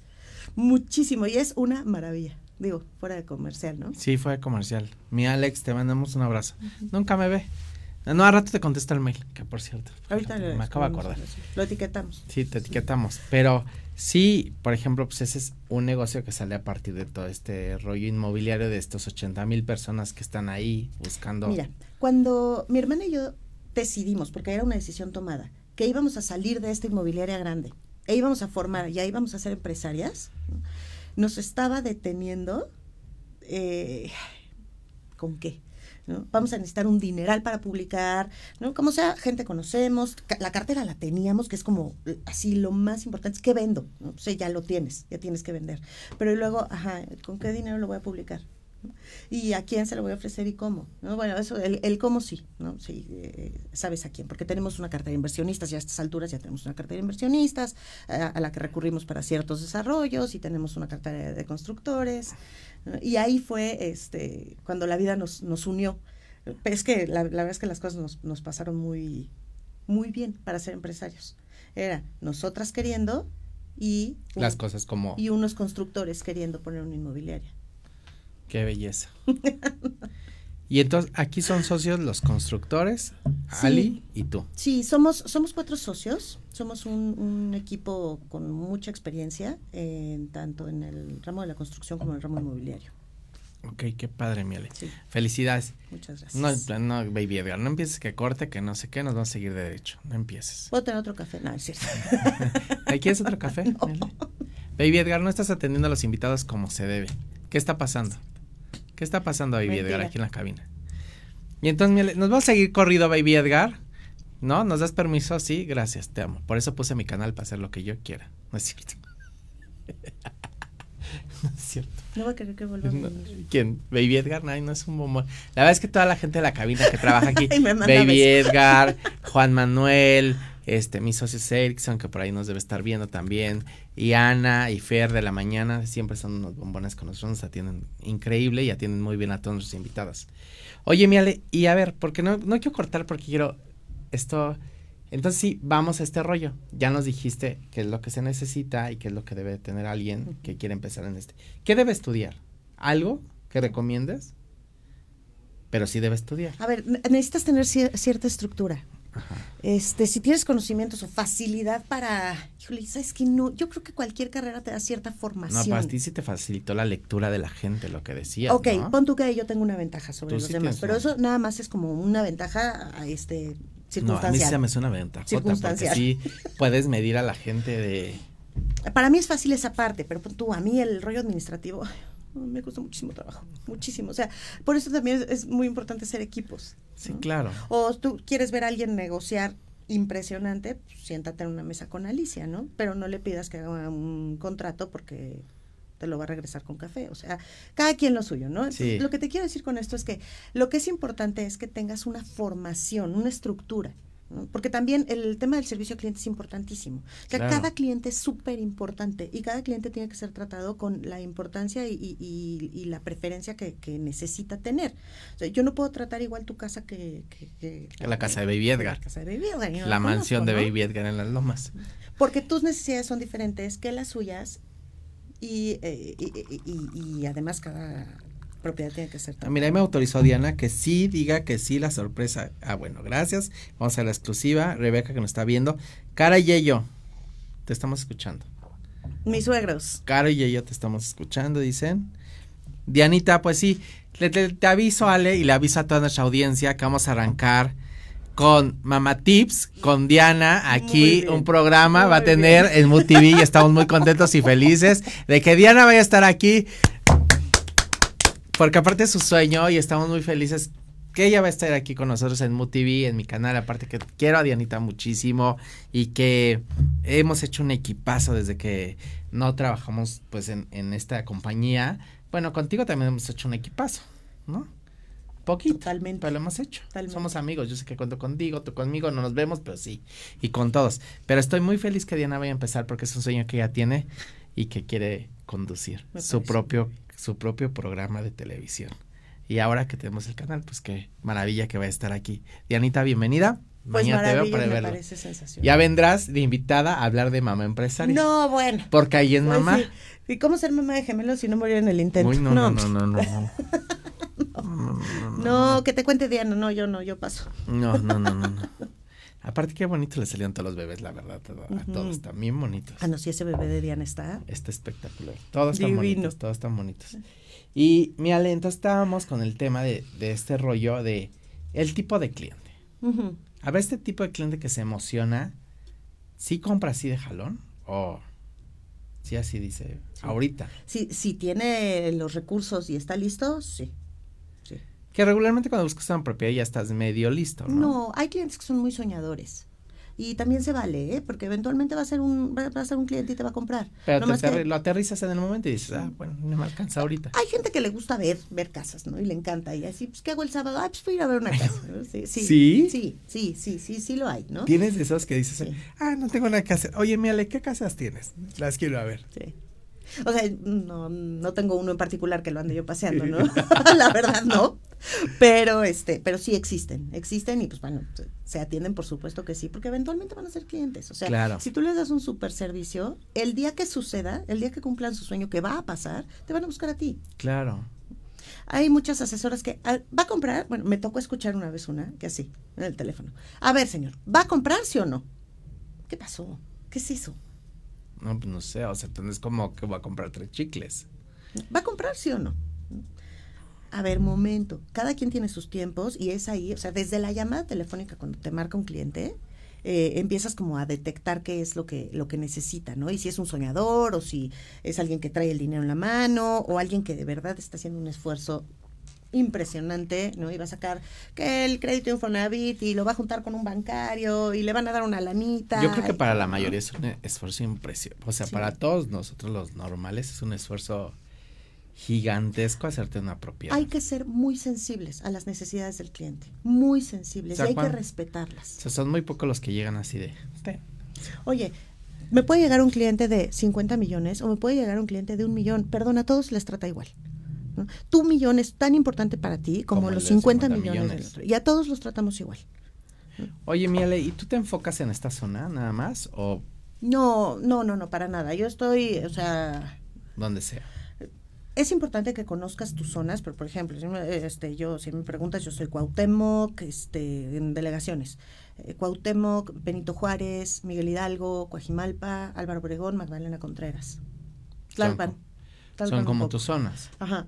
Muchísimo, y es una maravilla. Digo, fuera de comercial, ¿no? Sí, fue comercial. Mi Alex, te mandamos un abrazo. Nunca me ve. No, a rato te contesta el mail, que por cierto. Ahorita fíjate, le me acabo de acordar. Lo etiquetamos. Sí, te etiquetamos. Pero sí, por ejemplo, pues ese es un negocio que sale a partir de todo este rollo inmobiliario de estos 80 mil personas que están ahí buscando. Mira, cuando mi hermana y yo decidimos, porque era una decisión tomada, que íbamos a salir de esta inmobiliaria grande e íbamos a formar, ya íbamos a ser empresarias, ¿no? nos estaba deteniendo, eh, ¿con qué? Vamos a necesitar un dineral para publicar, ¿no? Como sea, gente conocemos, la cartera la teníamos, que es como eh, así lo más importante, es que vendo, ¿no? O sea, ya lo tienes, ya tienes que vender. Pero luego, ajá, ¿con qué dinero lo voy a publicar? y a quién se lo voy a ofrecer y cómo. ¿no? Bueno, eso, el, el cómo sí, ¿no? Sí, eh, sabes a quién, porque tenemos una cartera de inversionistas, ya a estas alturas ya tenemos una cartera de inversionistas a, la que recurrimos para ciertos desarrollos y tenemos una cartera de constructores. Y ahí fue este cuando la vida nos, nos unió. Es que la, la verdad es que las cosas nos, nos pasaron muy, muy bien para ser empresarios. Era nosotras queriendo y, Las cosas como. y unos constructores queriendo poner una inmobiliaria. Qué belleza. *laughs* Y entonces aquí son socios los constructores, Sí. Ali y tú. Sí, somos, somos cuatro socios, somos un, un equipo con mucha experiencia, en, tanto en el ramo de la construcción como en el ramo inmobiliario. Ok, qué padre, Miele. Sí, Felicidades. muchas gracias. No, no, baby Edgar, no empieces que corte, que no sé qué, nos vamos a seguir de derecho. No empieces. ¿Puedo tener otro café? No, es cierto. *laughs* ¿Ahí ¿Quieres otro café? *laughs* Miele? Baby Edgar, no estás atendiendo a los invitados como se debe. ¿Qué está pasando? ¿Qué está pasando, Baby Mentira. Edgar, aquí en la cabina? Y entonces, ¿nos vamos a seguir corrido, Baby Edgar? ¿No? ¿Nos das permiso? Sí, gracias, te amo. Por eso puse mi canal para hacer lo que yo quiera. No es cierto. *laughs* no es cierto. No voy a querer que vuelva a No, venir. ¿Quién? Baby Edgar, no, no es un bombón. La verdad es que toda la gente de la cabina que trabaja aquí, *laughs* Baby besos. Edgar, *laughs* Juan Manuel, este, mi socio Erickson, que por ahí nos debe estar viendo también, y Ana y Fer de la mañana, siempre son unos bombones con nosotros, nos atienden increíble y atienden muy bien a todos nuestros invitados. Oye, Miale, y a ver, porque no, no quiero cortar porque quiero esto. Entonces sí, vamos a este rollo. Ya nos dijiste qué es lo que se necesita y qué es lo que debe tener alguien que quiere empezar en este. ¿Qué debe estudiar? ¿Algo que recomiendes? Pero sí debe estudiar. A ver, ne- necesitas tener cier- cierta estructura. Ajá. Este, si tienes conocimientos o facilidad para, híjole, sabes que no, yo creo que cualquier carrera te da cierta No, formación. para ti sí te facilitó la lectura de la gente, lo que decías. Ok, ¿no? pon tú que yo tengo una ventaja sobre los sí demás, pero una- eso nada más es como una ventaja a este No, a mí circunstancial. se me suena ventaja. Porque Circunstancial. sí puedes medir a la gente de. Para mí es fácil esa parte, pero pon tú, a mí el rollo administrativo me cuesta muchísimo trabajo, muchísimo. O sea, por eso también es, es muy importante ser equipos. Sí, ¿no? claro. O tú quieres ver a alguien negociar impresionante, pues, siéntate en una mesa con Alicia, ¿no? Pero no le pidas que haga un contrato porque te lo va a regresar con café. O sea, cada quien lo suyo, ¿no? Entonces, Sí. Lo que te quiero decir con esto es que lo que es importante es que tengas una formación, una estructura. Porque también el tema del servicio al cliente es importantísimo. O sea, Claro. cada cliente es súper importante y cada cliente tiene que ser tratado con la importancia y, y- y- y la preferencia que, que necesita tener. O sea, yo no puedo tratar igual tu casa que... que- que- la casa de Baby Edgar. La casa de Baby Edgar. y no La conozco, mansión de ¿no? Baby Edgar en las lomas. Porque tus necesidades son diferentes que las suyas y, eh, y- y además cada propiedad tiene que ser Ah, Mira, ahí me autorizó Diana que sí diga que sí la sorpresa. Ah, bueno, gracias. Vamos a la exclusiva. Rebeca que nos está viendo. Cara y Yeyo, te estamos escuchando. Mis suegros. Cara y Yeyo te estamos escuchando, dicen. Dianita, pues sí, le- te, te aviso Ale y le aviso a toda nuestra audiencia que vamos a arrancar con Mama Tips, con Diana, aquí un programa va a tener en MUTV y estamos muy contentos y felices de que Diana vaya a estar aquí porque aparte es su sueño y estamos muy felices que ella va a estar aquí con nosotros en MUTV, en mi canal, aparte que quiero a Dianita muchísimo y que hemos hecho un equipazo desde que no trabajamos pues en, en esta compañía. Bueno, contigo también hemos hecho un equipazo, ¿no? Poquito. Totalmente. Pero lo hemos hecho. Totalmente. Somos amigos. Yo sé que cuento contigo, tú conmigo, no nos vemos, pero sí. Y con todos. Pero estoy muy feliz que Diana vaya a empezar porque es un sueño que ella tiene y que quiere conducir Me su parece propio, su propio programa de televisión. Y ahora que tenemos el canal, pues qué maravilla que va a estar aquí. Dianita, bienvenida. Pues Mañana te veo para me verlo. parece sensacional. Ya vendrás de invitada a hablar de mamá empresaria. No, bueno. Porque ahí es Pues mamá. sí. ¿Y cómo ser mamá de gemelos si no morir en el intento? Uy, no, no, no, no, no. No, No, que te cuente Diana. No, yo no, yo paso. no, no, no, no. no. Aparte, qué bonito le salieron todos los bebés, la verdad. A todos, están bien bonitos. Ah, no, si ese bebé de Diana está. Está espectacular. Todos están Divino. bonitos, todos están bonitos. Y mi entonces estábamos con el tema de, de este rollo de el tipo de cliente. A ver, este tipo de cliente que se emociona, ¿sí compra así de jalón? O sí así dice, ahorita. Si, si tiene los recursos y está listo, sí. Que regularmente cuando buscas una propiedad ya estás medio listo, ¿no? No, hay clientes que son muy soñadores. Y también se vale, ¿eh? Porque eventualmente va a ser un va a ser un cliente y te va a comprar. Pero te que lo aterrizas en el momento y dices, ah, bueno, no me alcanza ahorita. hay gente que le gusta ver ver casas, ¿no? Y le encanta. Y así, pues, ¿qué hago el sábado? Ah, pues voy a ir a ver una casa. Sí, sí, ¿Sí? Sí, sí, sí, sí, sí lo hay, ¿no? Tienes de esos que dices, Sí. ah, no tengo nada que hacer. Oye, Miale, ¿qué casas tienes? Las quiero a ver. Sí. O sea, no, no tengo uno en particular que lo ande yo paseando, ¿no? *laughs* La verdad no. Pero este, pero sí existen, existen y pues bueno, se- atienden por supuesto que sí, porque eventualmente van a ser clientes. O sea, Claro. si tú les das un super servicio, el día que suceda, el día que cumplan su sueño, que va a pasar, te van a buscar a ti. Claro. Hay muchas asesoras que ah, va a comprar, bueno, me tocó escuchar una vez una, que así, en el teléfono. A ver, señor, ¿va a comprar sí o no? ¿Qué pasó? ¿Qué es eso? No, pues no sé, o sea, entonces como que va a comprar tres chicles. ¿Va a comprar sí o no? A ver, momento. Cada quien tiene sus tiempos y es ahí, o sea, desde la llamada telefónica cuando te marca un cliente, eh, empiezas como a detectar qué es lo que, lo que necesita, ¿no? Y si es un soñador o si es alguien que trae el dinero en la mano o alguien que de verdad está haciendo un esfuerzo impresionante, ¿no? Y va a sacar que el crédito Infonavit y lo va a juntar con un bancario y le van a dar una lanita. Yo creo que para la mayoría es un esfuerzo impresionante. O sea, para todos nosotros los normales es un esfuerzo gigantesco hacerte una propiedad. Hay que ser muy sensibles a las necesidades del cliente, muy sensibles, y hay que respetarlas. O sea, son muy pocos los que llegan así de... Oye, me puede llegar un cliente de 50 millones o me puede llegar un cliente de un millón. Perdón, a todos les trata igual. Tu millón es tan importante para ti como, los 50, millones, del otro. Y a todos los tratamos igual. Oye, Miele, ¿y tú te enfocas en esta zona nada más o...? No, no, no, no, para nada. Yo estoy, o sea... Donde sea es importante que conozcas tus zonas, pero por ejemplo, este, yo, si me preguntas, yo soy Cuauhtémoc, este, en delegaciones. Eh, Cuauhtémoc, Benito Juárez, Miguel Hidalgo, Coajimalpa, Álvaro Obregón, Magdalena Contreras. Tlalpan. Son, como tus zonas. Ajá.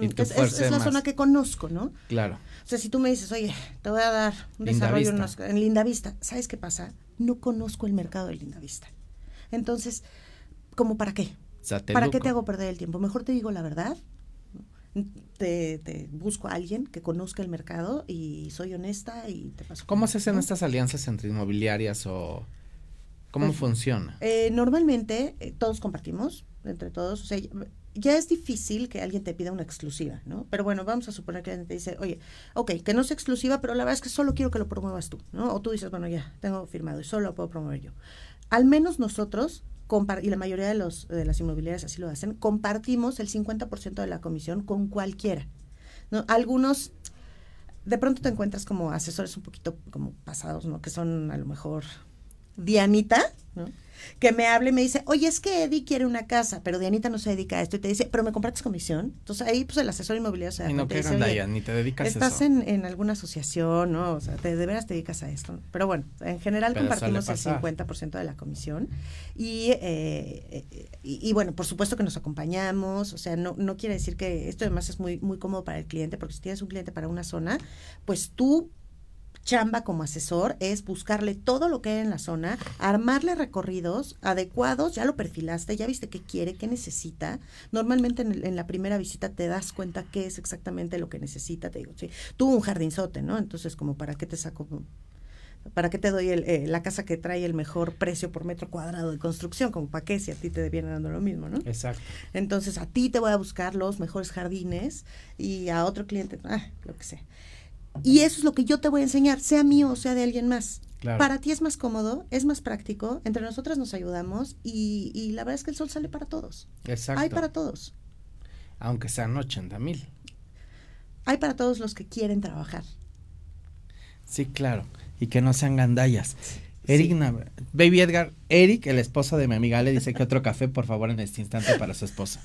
Es, la zona que conozco, ¿no? Claro. O sea, si tú me dices, oye, te voy a dar un desarrollo en, en Lindavista, ¿sabes qué pasa? No conozco el mercado de Lindavista. Entonces, ¿cómo para qué? ¿Para qué te hago perder el tiempo? Mejor te digo la verdad. Te, busco a alguien que conozca el mercado y soy honesta y te paso. ¿Cómo se hacen estas alianzas entre inmobiliarias o cómo pues, funciona? Eh, normalmente eh, todos compartimos entre todos. O sea, ya es difícil que alguien te pida una exclusiva, ¿no? Pero bueno, vamos a suponer que alguien te dice, oye, ok, que no es exclusiva, pero la verdad es que solo quiero que lo promuevas tú, ¿no? O tú dices, bueno, ya, tengo firmado y solo lo puedo promover yo. Al menos nosotros y la mayoría de, los, de las inmobiliarias así lo hacen, compartimos el 50% de la comisión con cualquiera. ¿no? Algunos, de pronto te encuentras como asesores un poquito como pasados, ¿no? Que son a lo mejor Dianita, ¿no? que me hable y me dice, oye, es que Eddie quiere una casa, pero Dianita no se dedica a esto. Y te dice, pero me compraste comisión. Entonces ahí, pues el asesor inmobiliario se da Y no que ni te dedicas estás a eso. Estás en, alguna asociación, ¿no? O sea, te, de veras te dedicas a esto. Pero bueno, en general compartimos el 50% de la comisión. Y, eh, y, y, bueno, por supuesto que nos acompañamos. O sea, no, no quiere decir que esto además es muy, muy cómodo para el cliente, porque si tienes un cliente para una zona, pues tú chamba como asesor es buscarle todo lo que hay en la zona, armarle recorridos adecuados, ya lo perfilaste, ya viste qué quiere, qué necesita. Normalmente en, la primera visita te das cuenta qué es exactamente lo que necesita. Te digo, sí, tuvo un jardinzote, ¿no? Entonces, como para qué te saco ¿Para qué te doy el, eh, la casa que trae el mejor precio por metro cuadrado de construcción? Como para qué si a ti te viene dando lo mismo, ¿no? Exacto. Entonces a ti te voy a buscar los mejores jardines y a otro cliente, ah, lo que sea. Y eso es lo que yo te voy a enseñar, sea mío o sea de alguien más. Para ti es más cómodo, es más práctico, entre nosotras nos ayudamos y, y, la verdad es que el sol sale para todos. Exacto. Hay para todos. Aunque sean 80 mil. Hay para todos los que quieren trabajar. Sí, claro. Y que no sean gandallas. Eric, Baby Edgar, Eric, el esposo de mi amiga, le dice que otro café, por favor, en este instante para su esposa.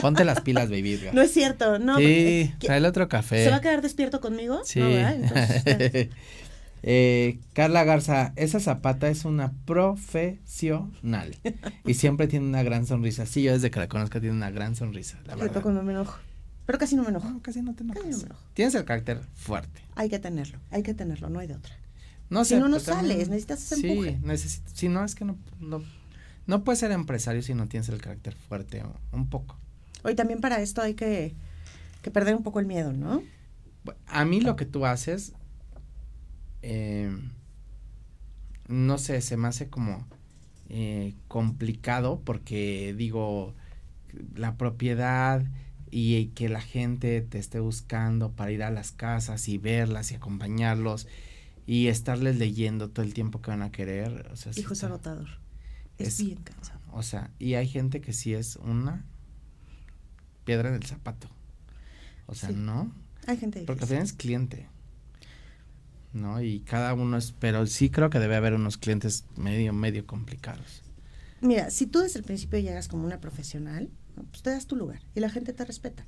Ponte las pilas, Baby Edgar. No es cierto, no. Sí, trae el otro café. ¿Se va a quedar despierto conmigo? Sí. *laughs* eh, Carla Garza, esa zapata es una profesional y siempre tiene una gran sonrisa. Sí, yo desde que la conozco tiene una gran sonrisa, la verdad. cuando me enojo. Pero casi no me enojo. No, casi no te enojas. no me enojo. Tienes el carácter fuerte. Hay que tenerlo, hay que tenerlo, no hay de otra. No si no, no sales, necesitas ese sí, necesito, si no, es que no, no, no puedes ser empresario si no tienes el carácter fuerte, un poco. Hoy también para esto hay que, que, perder un poco el miedo, ¿no? A mí lo que tú haces, eh, no sé, se me hace como eh, complicado porque digo, la propiedad y que la gente te esté buscando para ir a las casas y verlas y acompañarlos y estarles leyendo todo el tiempo que van a querer. O sea, Hijo, es agotador. Es, bien cansado. O sea, y hay gente que sí es una piedra del zapato. O sea, ¿no? Hay gente Porque al es cliente. ¿No? Y cada uno es, pero sí creo que debe haber unos clientes medio, medio complicados. Mira, si tú desde el principio llegas como una profesional, pues te das tu lugar y la gente te respeta.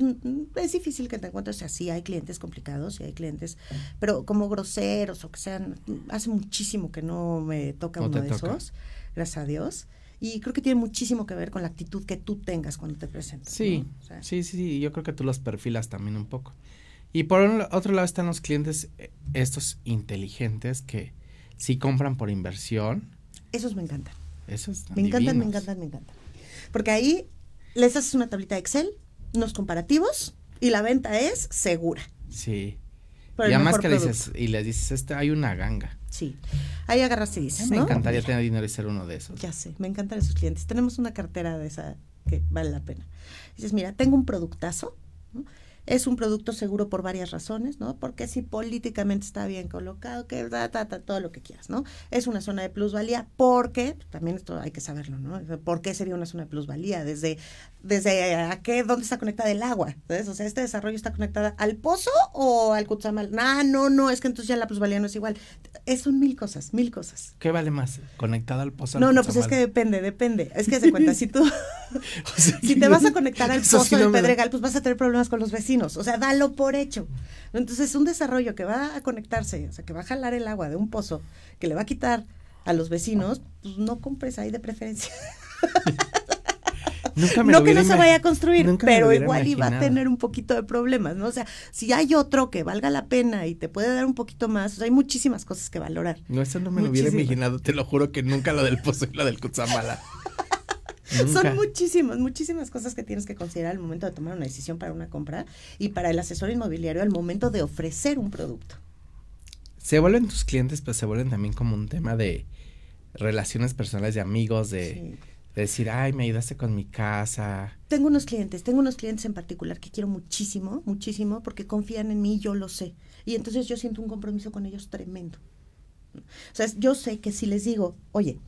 Mm, es difícil que te encuentres, o sea, sí hay clientes complicados, sí hay clientes, pero como groseros o que sean, hace muchísimo que no me toca uno de esos, gracias a Dios. Y creo que tiene muchísimo que ver con la actitud que tú tengas cuando te presentas. Sí, sí, sí, sí, yo creo que tú los perfilas también un poco. Y por otro lado están los clientes, eh, estos inteligentes que sí compran por inversión. Esos me encantan. Esos Me encantan, me encantan, me encantan. Porque ahí les haces una tablita de Excel, unos comparativos y la venta es segura. Sí. y además que le dices, y le dices, este, hay una ganga. Sí. Ahí agarras y dices, Me encantaría tener dinero y ser uno de esos. Ya sé, me encantan esos clientes. Tenemos una cartera de esa que vale la pena. Dices, mira, tengo un productazo, ¿no? Es un producto seguro por varias razones, ¿no? Porque si políticamente está bien colocado, que da, da, todo lo que quieras, ¿no? Es una zona de plusvalía porque, también esto hay que saberlo, ¿no? ¿Por qué sería una zona de plusvalía? Desde, desde a qué, dónde está conectada el agua. Entonces, o sea, este desarrollo está conectada al pozo o al Kutsamal. No, no, no, es que entonces ya la plusvalía no es igual. Es son mil cosas, mil cosas. ¿Qué vale más? ¿Conectada al pozo? No, no, pues es que depende, depende. Es que se cuenta, si tú, *laughs* *laughs* si te vas a conectar al *laughs* pozo del Pedregal, pues vas a tener problemas con los vecinos o sea, dalo por hecho. Entonces, un desarrollo que va a conectarse, o sea, que va a jalar el agua de un pozo, que le va a quitar a los vecinos, pues no compres ahí de preferencia. No que no se vaya a construir, pero igual iba a tener un poquito de problemas, ¿no? O sea, si hay otro que valga la pena y te puede dar un poquito más, o sea, hay muchísimas cosas que valorar. No, eso no me lo hubiera imaginado, te lo juro que nunca lo del pozo y lo del Kutsamala. *laughs* Son muchísimas, muchísimas cosas que tienes que considerar al momento de tomar una decisión para una compra y para el asesor inmobiliario al momento de ofrecer un producto. Se vuelven tus clientes, pero se vuelven también como un tema de relaciones personales, de amigos, de, decir, ay, me ayudaste con mi casa. Tengo unos clientes, tengo unos clientes en particular que quiero muchísimo, muchísimo, porque confían en mí, yo lo sé. Y entonces yo siento un compromiso con ellos tremendo. O sea, yo sé que si les digo, oye,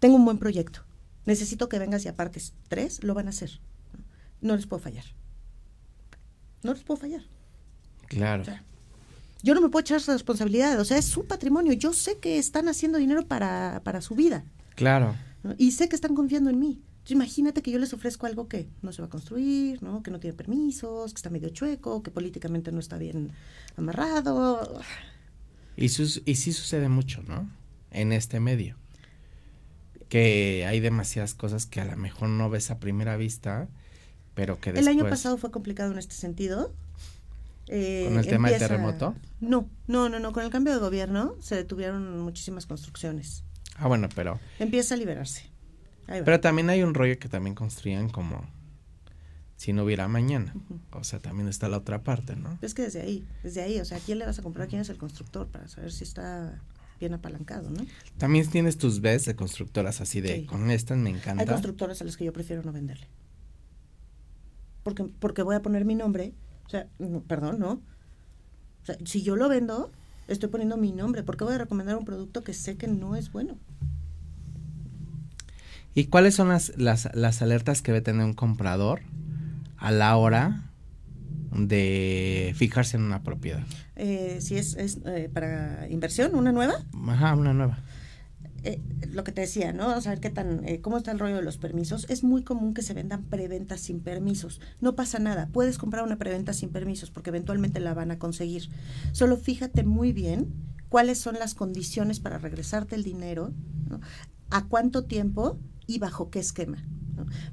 tengo un buen proyecto, necesito que vengas y apartes tres, lo van a hacer. No les puedo fallar. No les puedo fallar. Claro. yo no me puedo echar esa responsabilidad, o sea, es su patrimonio. Yo sé que están haciendo dinero para, para su vida. Claro. Y sé que están confiando en mí. imagínate que yo les ofrezco algo que no se va a construir, ¿no? que no tiene permisos, que está medio chueco, que políticamente no está bien amarrado. Y, sus, y sí sucede mucho, ¿no? En este medio que hay demasiadas cosas que a lo mejor no ves a primera vista, pero que después... El año pasado fue complicado en este sentido. Eh, ¿Con el tema del terremoto? No, no, no, no. Con el cambio de gobierno se detuvieron muchísimas construcciones. Ah, bueno, pero... Empieza a liberarse. Pero también hay un rollo que también construían como si no hubiera mañana. O sea, también está la otra parte, ¿no? Es que desde ahí, desde ahí, o sea, ¿a quién le vas a comprar? ¿Quién es el constructor? Para saber si está bien apalancado, ¿no? También tienes tus ves de constructoras así de, con estas me encanta. Hay constructoras a las que yo prefiero no venderle. Porque, porque voy a poner mi nombre, o sea, perdón, ¿no? O sea, si yo lo vendo, estoy poniendo mi nombre, porque voy a recomendar un producto que sé que no es bueno. ¿Y cuáles son las, las, las alertas que debe tener un comprador a la hora de fijarse en una propiedad? Eh, si es, es eh, para inversión, una nueva. Ajá, una nueva. Eh, lo que te decía, ¿no? Saber qué tan, eh, cómo está el rollo de los permisos. Es muy común que se vendan preventas sin permisos. No pasa nada. Puedes comprar una preventa sin permisos porque eventualmente la van a conseguir. Solo fíjate muy bien cuáles son las condiciones para regresarte el dinero, ¿no? a cuánto tiempo y bajo qué esquema.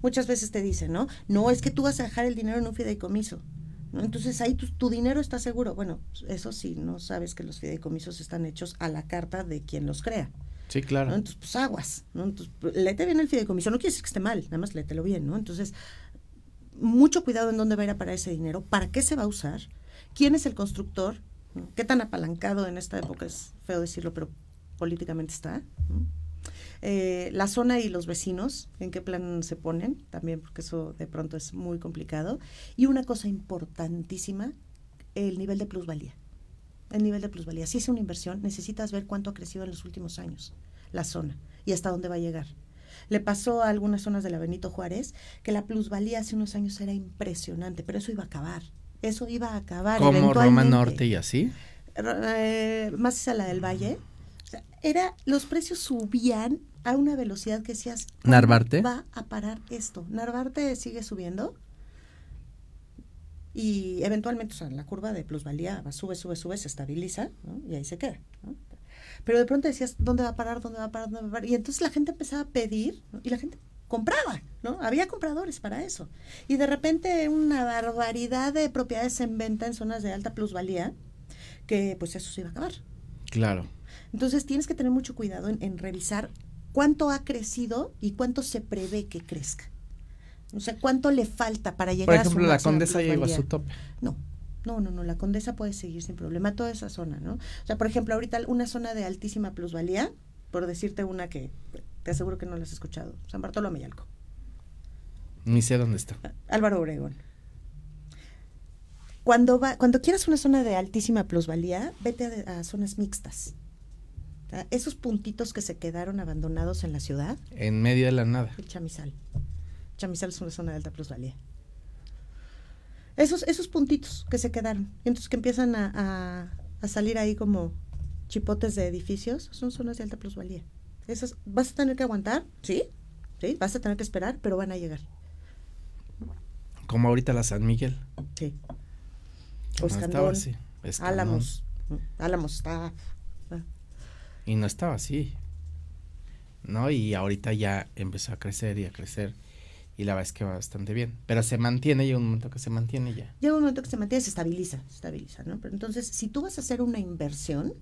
Muchas veces te dicen, ¿no? No, es que tú vas a dejar el dinero en un fideicomiso. Entonces ahí tu, dinero está seguro. Bueno, eso sí, no sabes que los fideicomisos están hechos a la carta de quien los crea. Sí, claro. Entonces, pues aguas, ¿no? Entonces, léete bien el fideicomiso. No quiere decir que esté mal, nada más léetelo bien, ¿no? Entonces, mucho cuidado en dónde va a ir a parar ese dinero, para qué se va a usar, quién es el constructor, qué tan apalancado en esta época, es feo decirlo, pero políticamente está. Eh, la zona y los vecinos, en qué plan se ponen, también porque eso de pronto es muy complicado. Y una cosa importantísima, el nivel de plusvalía. El nivel de plusvalía. Si es una inversión, necesitas ver cuánto ha crecido en los últimos años la zona y hasta dónde va a llegar. Le pasó a algunas zonas de la Benito Juárez que la plusvalía hace unos años era impresionante, pero eso iba a acabar. Eso iba a acabar. Como Roma Norte y así. Eh, más a la del Valle. era, los precios subían a una velocidad que decías, Narvarte va a parar esto? ¿Narvarte sigue subiendo? Y eventualmente, o sea, la curva de plusvalía va, sube, sube, sube, se estabiliza, ¿no? Y ahí se queda, ¿no? Pero de pronto decías, ¿dónde va a parar? ¿Dónde va a parar? ¿Dónde va a parar? Y entonces la gente empezaba a pedir, ¿no? y la gente compraba, ¿no? Había compradores para eso. Y de repente una barbaridad de propiedades en venta en zonas de alta plusvalía, que pues eso se iba a acabar. Claro. Entonces tienes que tener mucho cuidado en, en revisar cuánto ha crecido y cuánto se prevé que crezca. O sea, cuánto le falta para llegar Por a su ejemplo, la condesa llegó a su tope. No, no, no, no, la condesa puede seguir sin problema, toda esa zona, ¿no? O sea, por ejemplo, ahorita una zona de altísima plusvalía, por decirte una que te aseguro que no la has escuchado, San Bartolomé y Alco, Ni sé dónde está. Álvaro Obregón. Cuando, va, cuando quieras una zona de altísima plusvalía, vete a, a zonas mixtas. O sea, esos puntitos que se quedaron abandonados en la ciudad, En medio de la nada. el chamizal. Chamizal es una zona de alta plusvalía. Esos, esos puntitos que se quedaron, entonces que empiezan a, a- a salir ahí como chipotes de edificios, son zonas de alta plusvalía. Esas, ¿Vas a tener que aguantar? Sí, sí, vas a tener que esperar, pero van a llegar. Como ahorita la San Miguel. Sí. que no así. Escandón. Álamos. Álamos está. Y no estaba así. ¿No? Y ahorita ya empezó a crecer y a crecer. Y la verdad es que va bastante bien. Pero se mantiene, llega un momento que se mantiene ya. Llega un momento que se mantiene, se estabiliza, se estabiliza, ¿no? Pero entonces, si tú vas a hacer una inversión,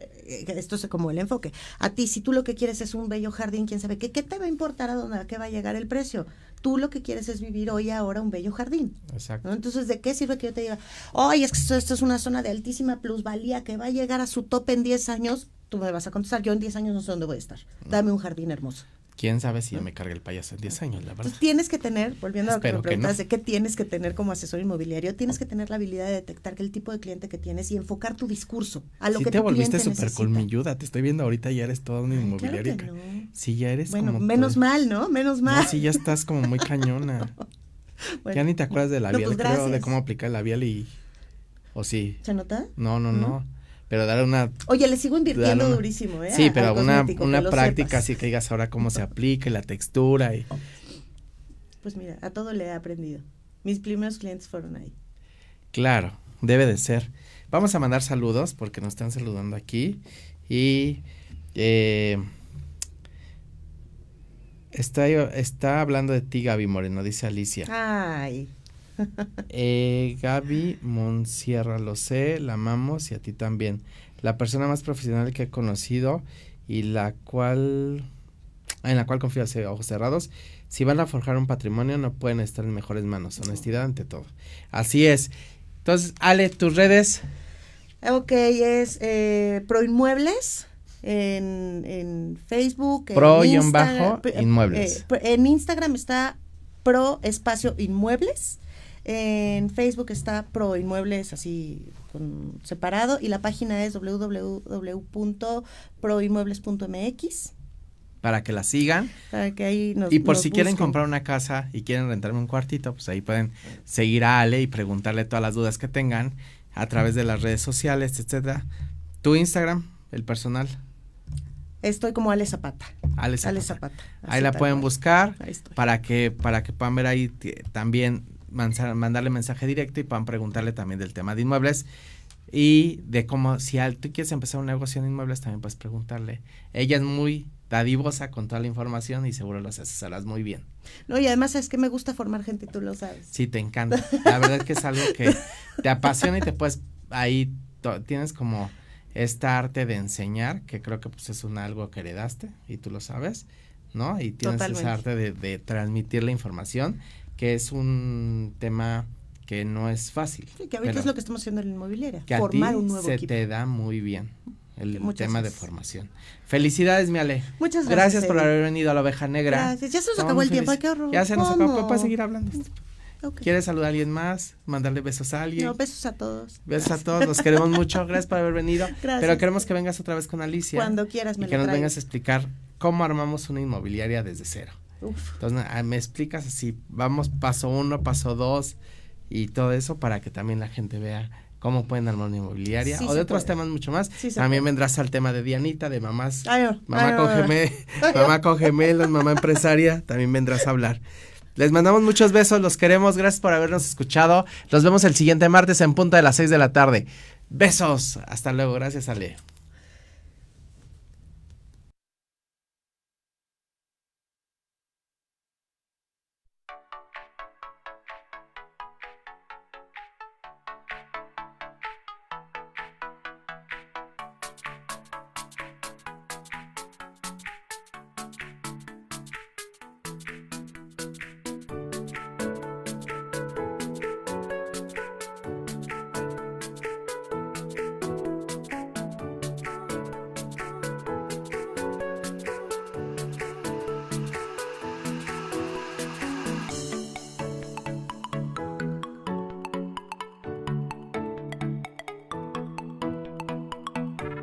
eh, esto es como el enfoque. A ti, si tú lo que quieres es un bello jardín, quién sabe qué, ¿qué te va a importar a dónde a qué va a llegar el precio? Tú lo que quieres es vivir hoy y ahora un bello jardín. Exacto. ¿no? Entonces, ¿de qué sirve que yo te diga, oye, es que esto, esto es una zona de altísima plusvalía que va a llegar a su tope en 10 años? Tú me vas a contestar, yo en 10 años no sé dónde voy a estar. Dame un jardín hermoso. Quién sabe si ya me carga el payaso en 10 años, la verdad. Entonces tienes que tener, volviendo a lo que me que no. preguntas de qué tienes que tener como asesor inmobiliario, tienes que tener la habilidad de detectar que el tipo de cliente que tienes y enfocar tu discurso a lo sí que te tu volviste súper colmilluda. Te estoy viendo ahorita, ya eres toda una inmobiliaria. claro que no. Sí, ya eres Bueno, como... menos todo- mal, ¿no? Menos No, mal. sí, ya estás como muy *laughs* cañona. Bueno, ya ni te acuerdas de no, labial, pues creo, de cómo aplicar el labial y... O sí. ¿Se nota? No, no, ¿No? no. Pero dar una... Oye, le sigo invirtiendo una- durísimo, ¿eh? Sí, pero una, una práctica sepas. así que digas ahora cómo se aplica y la textura y... Pues mira, a todo le he aprendido. Mis primeros clientes fueron ahí. Claro, debe de ser. Vamos a mandar saludos porque nos están saludando aquí. Y eh, está, está hablando de ti, Gaby Moreno, dice Alicia. Ay, Eh, Gaby Monsierra, lo sé, la amamos y a ti también. La persona más profesional que he conocido y la cual en la cual confío hace ojos cerrados. Si van a forjar un patrimonio no pueden estar en mejores manos. Honestidad ante todo. Así es. Entonces, Ale, tus redes. ok, es eh, Proinmuebles en, en Facebook. en Pro-inmuebles. Instagram, bajo inmuebles. eh, pro- en Instagram está Pro Espacio Inmuebles. En Facebook está Pro Inmuebles así con, separado y la página es www.proinmuebles.mx Para que la sigan. para que ahí nos Y por nos si quieren comprar una casa y quieren rentarme un cuartito, pues ahí pueden seguir a Ale y preguntarle todas las dudas que tengan a través de las redes sociales, etcétera. Tu Instagram, el personal, Estoy como Ale Zapata. Ale Zapata. Ale Zapata. Ahí la pueden buscar Ahí estoy. para que para que puedan ver ahí también mandarle mensaje directo y puedan preguntarle también del tema de inmuebles y de cómo si tú quieres empezar un negocio en inmuebles también puedes preguntarle. Ella es muy dadivosa con toda la información y seguro las asesoras muy bien. No, y además es que me gusta formar gente, tú lo sabes. Sí, te encanta. La verdad es que es algo que te apasiona y te puedes ahí tienes como esta arte de enseñar, que creo que pues es un algo que heredaste y tú lo sabes, ¿no? Y tienes Totalmente. esa arte de, de transmitir la información, que es un tema que no es fácil. Sí, que ahorita es lo que estamos haciendo en la inmobiliaria, que a formar ti un nuevo se equipo. te da muy bien el Muchas tema de formación. Felicidades, mi Ale. Muchas gracias. Gracias por haber venido a la oveja negra. Gracias. Ya se nos acabó el tiempo, qué horror. Ya se nos acabó, ¿Cómo? puedes seguir hablando. ¿Quieres saludar a alguien más? ¿Mandarle besos a alguien? No, besos a todos. Besos a todos, los queremos *laughs* mucho, gracias por haber venido. Gracias. Pero queremos que vengas otra vez con Alicia. Cuando quieras me y que nos traigo. vengas a explicar cómo armamos una inmobiliaria desde cero. Uf. Entonces, ah, me explicas así, vamos paso uno, paso dos y todo eso para que también la gente vea cómo pueden armar una inmobiliaria Sí o de otros puede. temas mucho más. Sí también puede. vendrás al tema de Dianita, de mamás, Ay, no, mamá ay, con no, no. gemel, *laughs* mamá con gemelos, mamá empresaria, también vendrás a hablar. Les mandamos muchos besos, los queremos, gracias por habernos escuchado. Nos vemos el siguiente martes en punto de las 6 de la tarde. Besos, hasta luego, gracias Ale.